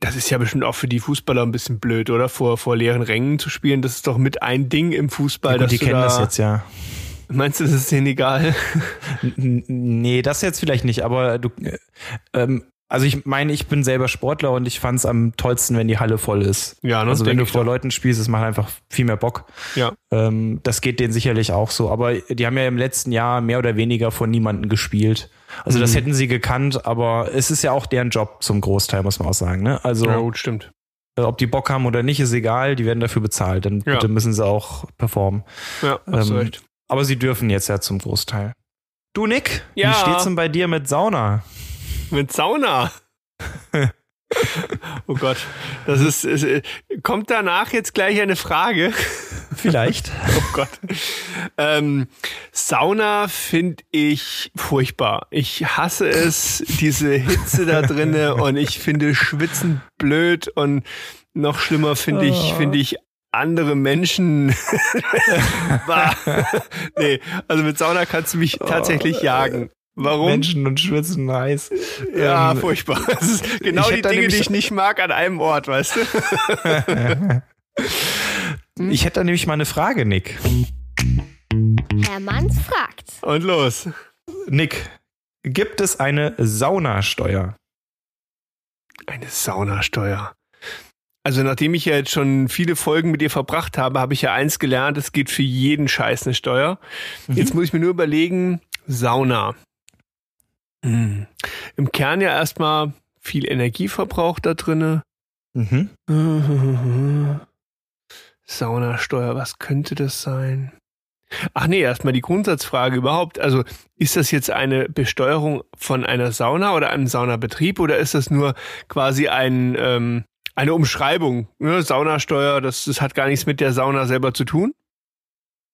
das ist ja bestimmt auch für die Fußballer ein bisschen blöd, oder? Vor, vor leeren Rängen zu spielen. Das ist doch mit ein Ding im Fußball. Ja, gut, die kennen da, das jetzt ja. Meinst du, das ist denen egal? nee, das jetzt vielleicht nicht, aber du, äh, ähm, also ich meine, ich bin selber Sportler und ich fand es am tollsten, wenn die Halle voll ist. Ja, ne? Also wenn du vor Leuten spielst, es macht einfach viel mehr Bock. Ja. Ähm, das geht denen sicherlich auch so. Aber die haben ja im letzten Jahr mehr oder weniger von niemanden gespielt. Also mhm. das hätten sie gekannt, aber es ist ja auch deren Job zum Großteil, muss man auch sagen. Ne? Also ja, gut, stimmt. Äh, ob die Bock haben oder nicht, ist egal. Die werden dafür bezahlt. Dann ja. bitte müssen sie auch performen. Ja, hast ähm, recht. Aber sie dürfen jetzt ja zum Großteil. Du, Nick, ja. wie steht's denn bei dir mit Sauna? Mit Sauna? oh Gott, das ist, ist, äh, kommt danach jetzt gleich eine Frage? Vielleicht. oh Gott. Ähm, Sauna finde ich furchtbar. Ich hasse es, diese Hitze da drinne und ich finde Schwitzen blöd und noch schlimmer finde ich, oh. finde ich andere Menschen. nee, also mit Sauna kannst du mich tatsächlich oh. jagen. Warum? Menschen und schwitzen heiß. Ja, ähm, furchtbar. Das ist genau die Dinge, die ich nicht mag an einem Ort, weißt du? ich hätte da nämlich mal eine Frage, Nick. Herr Manns fragt. Und los. Nick, gibt es eine Saunasteuer? Eine Saunasteuer. Also nachdem ich ja jetzt schon viele Folgen mit dir verbracht habe, habe ich ja eins gelernt, es geht für jeden Scheiß eine Steuer. Mhm. Jetzt muss ich mir nur überlegen, Sauna. Mhm. Im Kern ja erstmal viel Energieverbrauch da drinne. Mhm. Saunasteuer, was könnte das sein? Ach nee, erstmal die Grundsatzfrage überhaupt. Also ist das jetzt eine Besteuerung von einer Sauna oder einem Saunabetrieb oder ist das nur quasi ein, ähm, eine Umschreibung? Ne? Saunasteuer, das, das hat gar nichts mit der Sauna selber zu tun?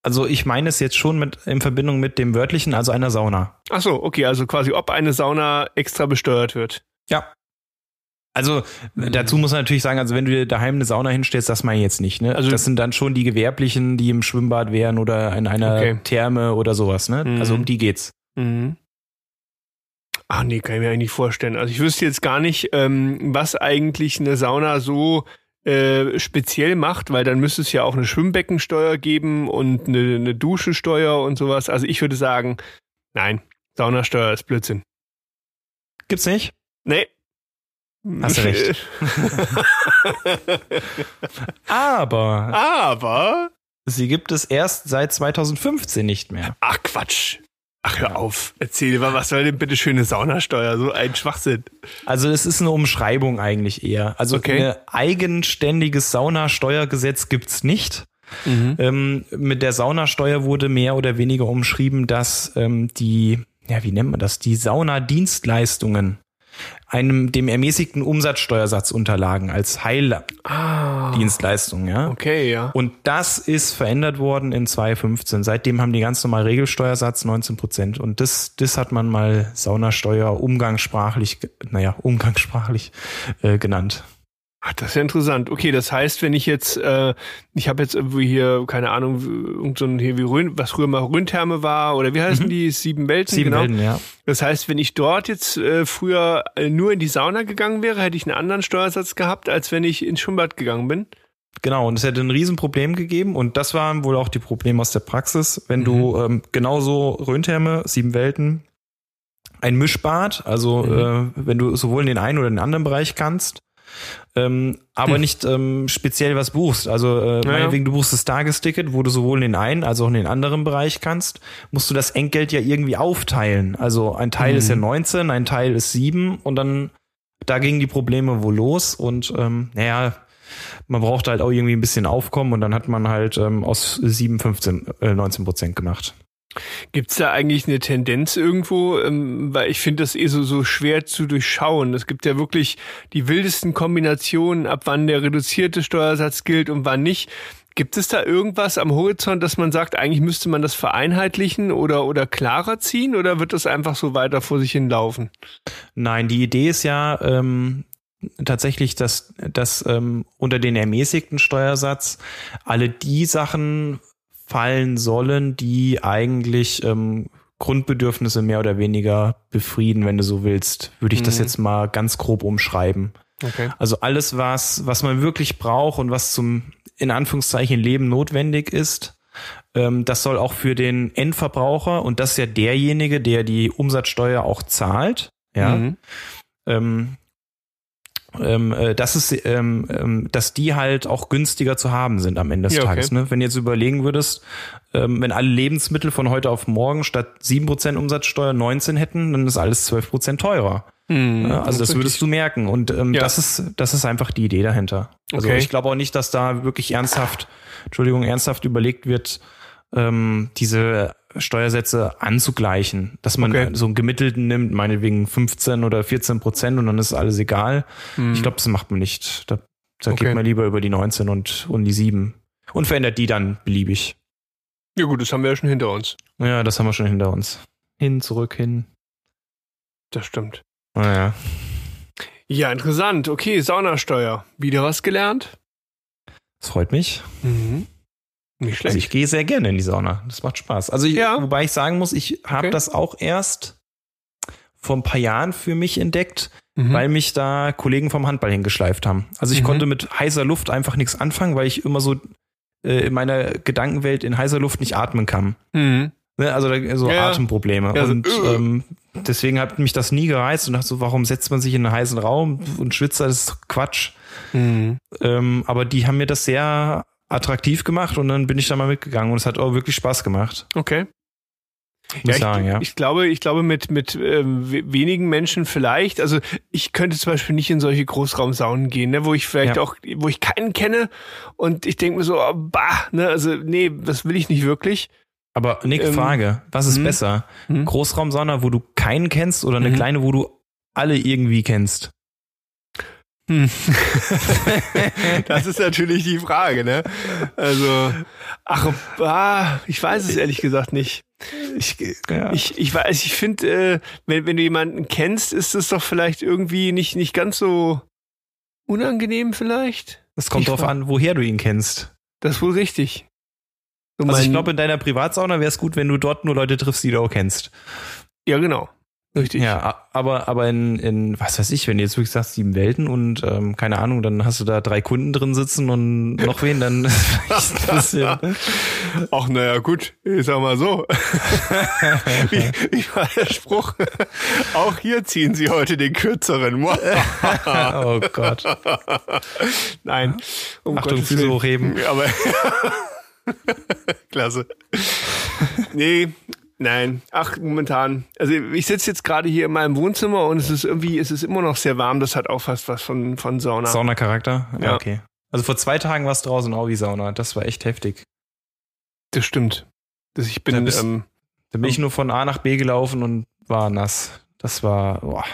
Also ich meine es jetzt schon mit in Verbindung mit dem wörtlichen, also einer Sauna. Ach so, okay, also quasi ob eine Sauna extra besteuert wird. Ja. Also dazu muss man natürlich sagen, also wenn du dir daheim eine Sauna hinstellst, das meine ich jetzt nicht. Ne? Also das sind dann schon die Gewerblichen, die im Schwimmbad wären oder in einer okay. Therme oder sowas. Ne? Mhm. Also um die geht's. Mhm. Ach nee, kann ich mir eigentlich nicht vorstellen. Also ich wüsste jetzt gar nicht, ähm, was eigentlich eine Sauna so äh, speziell macht, weil dann müsste es ja auch eine Schwimmbeckensteuer geben und eine, eine Duschensteuer und sowas. Also ich würde sagen, nein, Saunasteuer ist Blödsinn. Gibt's nicht? Nee. Hast du recht. Aber. Aber. Sie gibt es erst seit 2015 nicht mehr. Ach Quatsch. Ach, hör auf. Erzähl mal, was soll denn bitte schöne Saunasteuer? So ein Schwachsinn. Also es ist eine Umschreibung eigentlich eher. Also Okay. ein eigenständiges Saunasteuergesetz gibt's nicht. Ähm, mit der Saunasteuer wurde mehr oder weniger umschrieben, dass ähm, die, ja, wie nennt man das, die Saunadienstleistungen einem dem ermäßigten Umsatzsteuersatz unterlagen als Heildienstleistung, ja. Okay, ja. Und das ist verändert worden in 2015. Seitdem haben die ganz normal Regelsteuersatz 19 Prozent. Und das, das hat man mal Saunasteuer umgangssprachlich, naja, umgangssprachlich äh, genannt. Ach, das ist ja interessant. Okay, das heißt, wenn ich jetzt, äh, ich habe jetzt irgendwie hier, keine Ahnung, irgend so ein hier wie Rhön, was früher mal Rhöntherme war, oder wie heißen die? Sieben Welten, Sieben genau. Welten, ja. Das heißt, wenn ich dort jetzt äh, früher äh, nur in die Sauna gegangen wäre, hätte ich einen anderen Steuersatz gehabt, als wenn ich ins Schwimmbad gegangen bin. Genau, und es hätte ein Riesenproblem gegeben. Und das waren wohl auch die Probleme aus der Praxis. Wenn du ähm, genauso Röntherme, sieben Welten, ein Mischbad, also äh, wenn du sowohl in den einen oder den anderen Bereich kannst, ähm, aber Hm. nicht ähm, speziell was buchst. Also äh, Ja, meinetwegen, du buchst das Tagesticket, wo du sowohl in den einen als auch in den anderen Bereich kannst, musst du das Entgelt ja irgendwie aufteilen. Also ein Teil Mhm. ist ja 19, ein Teil ist 7 und dann da gingen die Probleme wohl los und ähm, naja, man brauchte halt auch irgendwie ein bisschen Aufkommen und dann hat man halt ähm, aus 7, 15, äh, 19 Prozent gemacht. Gibt's da eigentlich eine Tendenz irgendwo? Ähm, weil ich finde das eh so, so schwer zu durchschauen. Es gibt ja wirklich die wildesten Kombinationen, ab wann der reduzierte Steuersatz gilt und wann nicht. Gibt es da irgendwas am Horizont, dass man sagt, eigentlich müsste man das vereinheitlichen oder, oder klarer ziehen oder wird das einfach so weiter vor sich hin laufen? Nein, die Idee ist ja ähm, tatsächlich, dass, dass ähm, unter den ermäßigten Steuersatz alle die Sachen fallen sollen, die eigentlich ähm, Grundbedürfnisse mehr oder weniger befrieden, wenn du so willst. Würde ich das Mhm. jetzt mal ganz grob umschreiben. Okay. Also alles, was, was man wirklich braucht und was zum, in Anführungszeichen, Leben notwendig ist, ähm, das soll auch für den Endverbraucher, und das ist ja derjenige, der die Umsatzsteuer auch zahlt, ja, Mhm. ähm, ähm, äh, das ist, ähm, ähm, dass die halt auch günstiger zu haben sind am Ende des Ja, okay. Tages. Ne? Wenn du jetzt überlegen würdest, ähm, wenn alle Lebensmittel von heute auf morgen statt 7% Umsatzsteuer 19 hätten, dann ist alles 12% teurer. Mhm. Ja, also das würdest du merken. Und ähm, Ja. das ist, das ist einfach die Idee dahinter. Also Okay. ich glaube auch nicht, dass da wirklich ernsthaft, Entschuldigung, ernsthaft überlegt wird, ähm, diese Steuersätze anzugleichen. Dass man Okay. so einen gemittelten nimmt, meinetwegen 15 oder 14 Prozent und dann ist alles egal. Ich glaube, das macht man nicht. Da, da Mhm. Okay. geht man lieber über die 19 und, und die 7 und verändert die dann beliebig. Ja gut, das haben wir ja schon hinter uns. Ja, das haben wir schon hinter uns. Hin, zurück, hin. Das stimmt. Naja. Ja, interessant. Okay, Saunasteuer. Wieder was gelernt? Das freut mich. Mhm. Nicht schlecht. Also ich gehe sehr gerne in die Sauna. Das macht Spaß. Also ich, Ja. wobei ich sagen muss, ich habe Okay. das auch erst vor ein paar Jahren für mich entdeckt, Mhm. weil mich da Kollegen vom Handball hingeschleift haben. Also ich Mhm. konnte mit heißer Luft einfach nichts anfangen, weil ich immer so äh, in meiner Gedankenwelt in heißer Luft nicht atmen kann. mhm. Ne, Also so Ja. Atemprobleme. Ja, so, und äh. ähm, deswegen hat mich das nie gereizt und dachte so, warum setzt man sich in einen heißen Raum und schwitzt, das ist Quatsch. Mhm. Ähm, aber die haben mir das sehr attraktiv gemacht und dann bin ich da mal mitgegangen und es hat auch wirklich Spaß gemacht. Okay. Ja, ich sagen, ja. ich glaube, ich glaube mit mit ähm, we- wenigen Menschen vielleicht. Also ich könnte zum Beispiel nicht in solche Großraumsaunen gehen, ne, wo ich vielleicht Ja. auch, wo ich keinen kenne und ich denke mir so, oh, bah, ne, also nee, das will ich nicht wirklich. Aber Nick, Ähm, Frage, was ist hm? besser? Hm? Großraumsauna, wo du keinen kennst oder eine Mhm. kleine, wo du alle irgendwie kennst? Hm. das ist natürlich die Frage, ne? Also, ach, ah, ich weiß es ehrlich gesagt nicht. Ich, Ja. ich, ich weiß, ich finde, äh, wenn, wenn du jemanden kennst, ist es doch vielleicht irgendwie nicht, nicht ganz so unangenehm vielleicht. Es kommt ich drauf an, woher du ihn kennst. Das ist wohl richtig. So Also ich glaube, in deiner Privatsauna wäre es gut, wenn du dort nur Leute triffst, die du auch kennst. ja, genau. Richtig. Ja, aber, aber in, in, was weiß ich, wenn du jetzt wirklich sagst, sieben Welten und ähm, keine Ahnung, dann hast du da drei Kunden drin sitzen und noch wen, dann ist ein bisschen. Ach, naja, gut. Ich sag mal so. wie, wie war der Spruch? Auch hier ziehen Sie heute den kürzeren. oh Gott. Nein. Um Achtung, Gottes Füße hochheben. Aber klasse. Nee, Nein, ach, momentan. Also ich sitze jetzt gerade hier in meinem Wohnzimmer und es ist irgendwie, es ist immer noch sehr warm. Das hat auch fast was von, von Sauna. Sauna-Charakter? Ja, okay. Also vor zwei Tagen war es draußen auch wie Sauna. Das war echt heftig. Das stimmt. Das, ich Da bin, bist- ähm, Da bin ich nur von A nach B gelaufen und war nass. Das war, boah.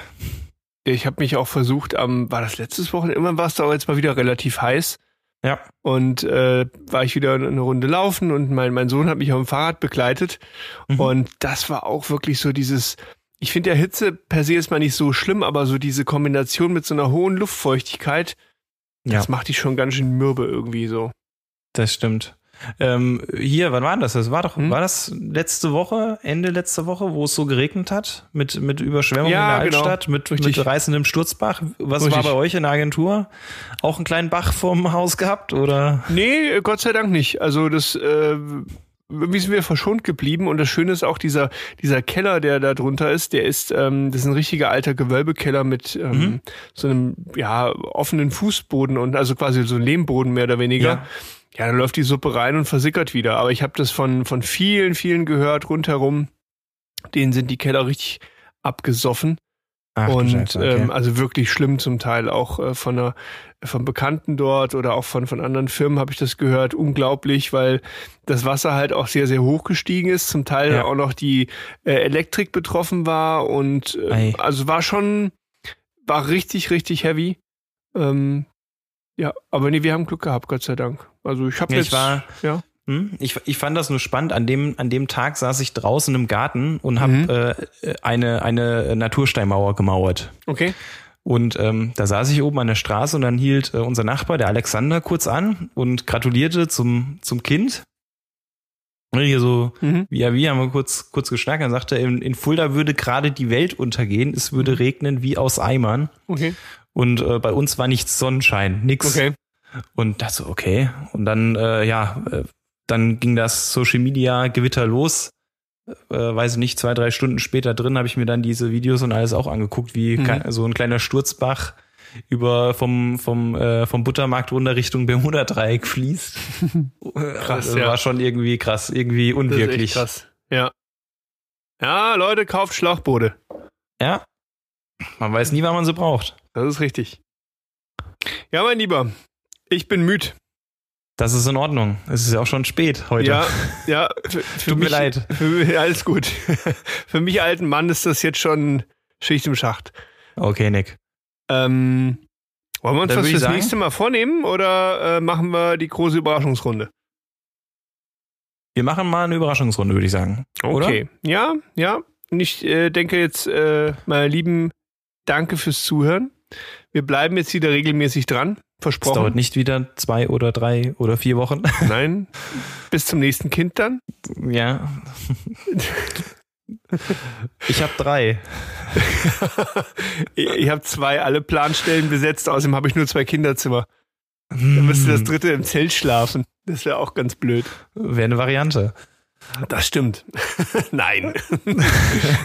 ich habe mich auch versucht, am, war das letztes Wochenende? Irgendwann war es da jetzt mal wieder relativ heiß. Ja. Und äh, war ich wieder eine Runde laufen und mein, mein Sohn hat mich auf dem Fahrrad begleitet. Mhm. Und das war auch wirklich so dieses, ich finde ja Hitze per se ist mal nicht so schlimm, aber so diese Kombination mit so einer hohen Luftfeuchtigkeit, Ja. das macht die schon ganz schön mürbe irgendwie so. Das stimmt. Ähm, hier, wann war das? Das war doch, Hm? war das letzte Woche, Ende letzte Woche, wo es so geregnet hat? Mit, mit Überschwemmung Ja, in der genau. Altstadt, mit, Richtig. mit reißendem Sturzbach. Was Richtig. war bei euch in der Agentur? Auch einen kleinen Bach vorm Haus gehabt, oder? Nee, Gott sei Dank nicht. Also das, äh, irgendwie sind wir verschont geblieben und das Schöne ist auch dieser, dieser Keller, der da drunter ist, der ist, ähm, das ist ein richtiger alter Gewölbekeller mit ähm, Mhm. so einem ja offenen Fußboden und also quasi so ein Lehmboden mehr oder weniger. Ja. Ja, da läuft die Suppe rein und versickert wieder. Aber ich habe das von, von vielen, vielen gehört rundherum. Denen sind die Keller richtig abgesoffen. Ach, und Scheiße, okay. ähm, also wirklich schlimm zum Teil. Auch äh, von einer, von Bekannten dort oder auch von, von anderen Firmen habe ich das gehört. Unglaublich, weil das Wasser halt auch sehr, sehr hoch gestiegen ist. Zum Teil Ja. auch noch die äh, Elektrik betroffen war. Und äh, Ei. also war schon, war richtig, richtig heavy. Ähm, ja, aber nee, wir haben Glück gehabt, Gott sei Dank. Also ich habe Ja, jetzt, ich war- ja. Hm? Ich, ich fand das nur spannend. An dem, an dem Tag saß ich draußen im Garten und habe Mhm. äh, eine, eine Natursteinmauer gemauert. okay. Und ähm, da saß ich oben an der Straße und dann hielt äh, unser Nachbar, der Alexander, kurz an und gratulierte zum, zum Kind. Hier so, Mhm. ja, wie haben wir kurz, kurz geschnackt. Dann sagte er, in, in Fulda würde gerade die Welt untergehen. Es würde regnen wie aus Eimern. Okay. Und äh, bei uns war nichts Sonnenschein, nix. Okay. Und das so, okay. Und dann, äh, ja, äh, dann ging das Social Media Gewitter los. Äh, weiß ich nicht, zwei, drei Stunden später drin habe ich mir dann diese Videos und alles auch angeguckt, wie Mhm. so ein kleiner Sturzbach über vom vom äh, vom Buttermarkt runter Richtung Bermuda-Dreieck fließt. Krass, das ja. war schon irgendwie krass, irgendwie Das ist echt unwirklich. krass. Ja. Ja, Leute, kauft Schlauchboote. Ja, man weiß nie, wann man sie braucht. Das ist richtig. Ja, mein Lieber, ich bin müde. Das ist in Ordnung. Es ist ja auch schon spät heute. Ja, ja. Für, für Tut mir mich, leid. Für, alles gut. Für mich alten Mann ist das jetzt schon Schicht im Schacht. Okay, Nick. Ähm, wollen wir uns Dann was fürs sagen- nächste Mal vornehmen oder äh, machen wir die große Überraschungsrunde? Wir machen mal eine Überraschungsrunde, würde ich sagen. Oder? Okay. Ja, ja. Und ich äh, denke jetzt, äh, meine Lieben, danke fürs Zuhören. Wir bleiben jetzt wieder regelmäßig dran. Es dauert Versprochen. nicht wieder zwei oder drei oder vier Wochen. Nein. Bis zum nächsten Kind dann. Ja. Ich habe drei. ich ich habe zwei alle Planstellen besetzt, außerdem habe ich nur zwei Kinderzimmer. Dann müsste das dritte im Zelt schlafen. Das wäre auch ganz blöd. Wäre eine Variante. Das stimmt. nein. nein,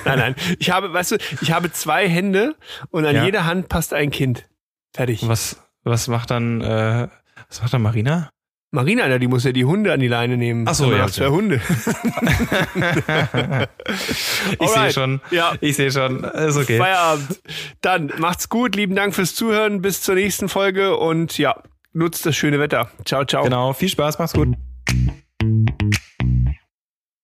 nein. Ich habe, weißt du, ich habe zwei Hände und an Ja. jeder Hand passt ein Kind. Fertig. Was, was macht dann, äh, was macht dann Marina? Marina, Alter, die muss ja die Hunde an die Leine nehmen. Ach so, ja, zwei Hunde. Ich sehe schon. Ja. Ich sehe schon. Ist okay. Feierabend. Dann macht's gut. Lieben Dank fürs Zuhören. Bis zur nächsten Folge und ja, nutzt das schöne Wetter. Ciao, ciao. Genau. Viel Spaß. Mach's gut.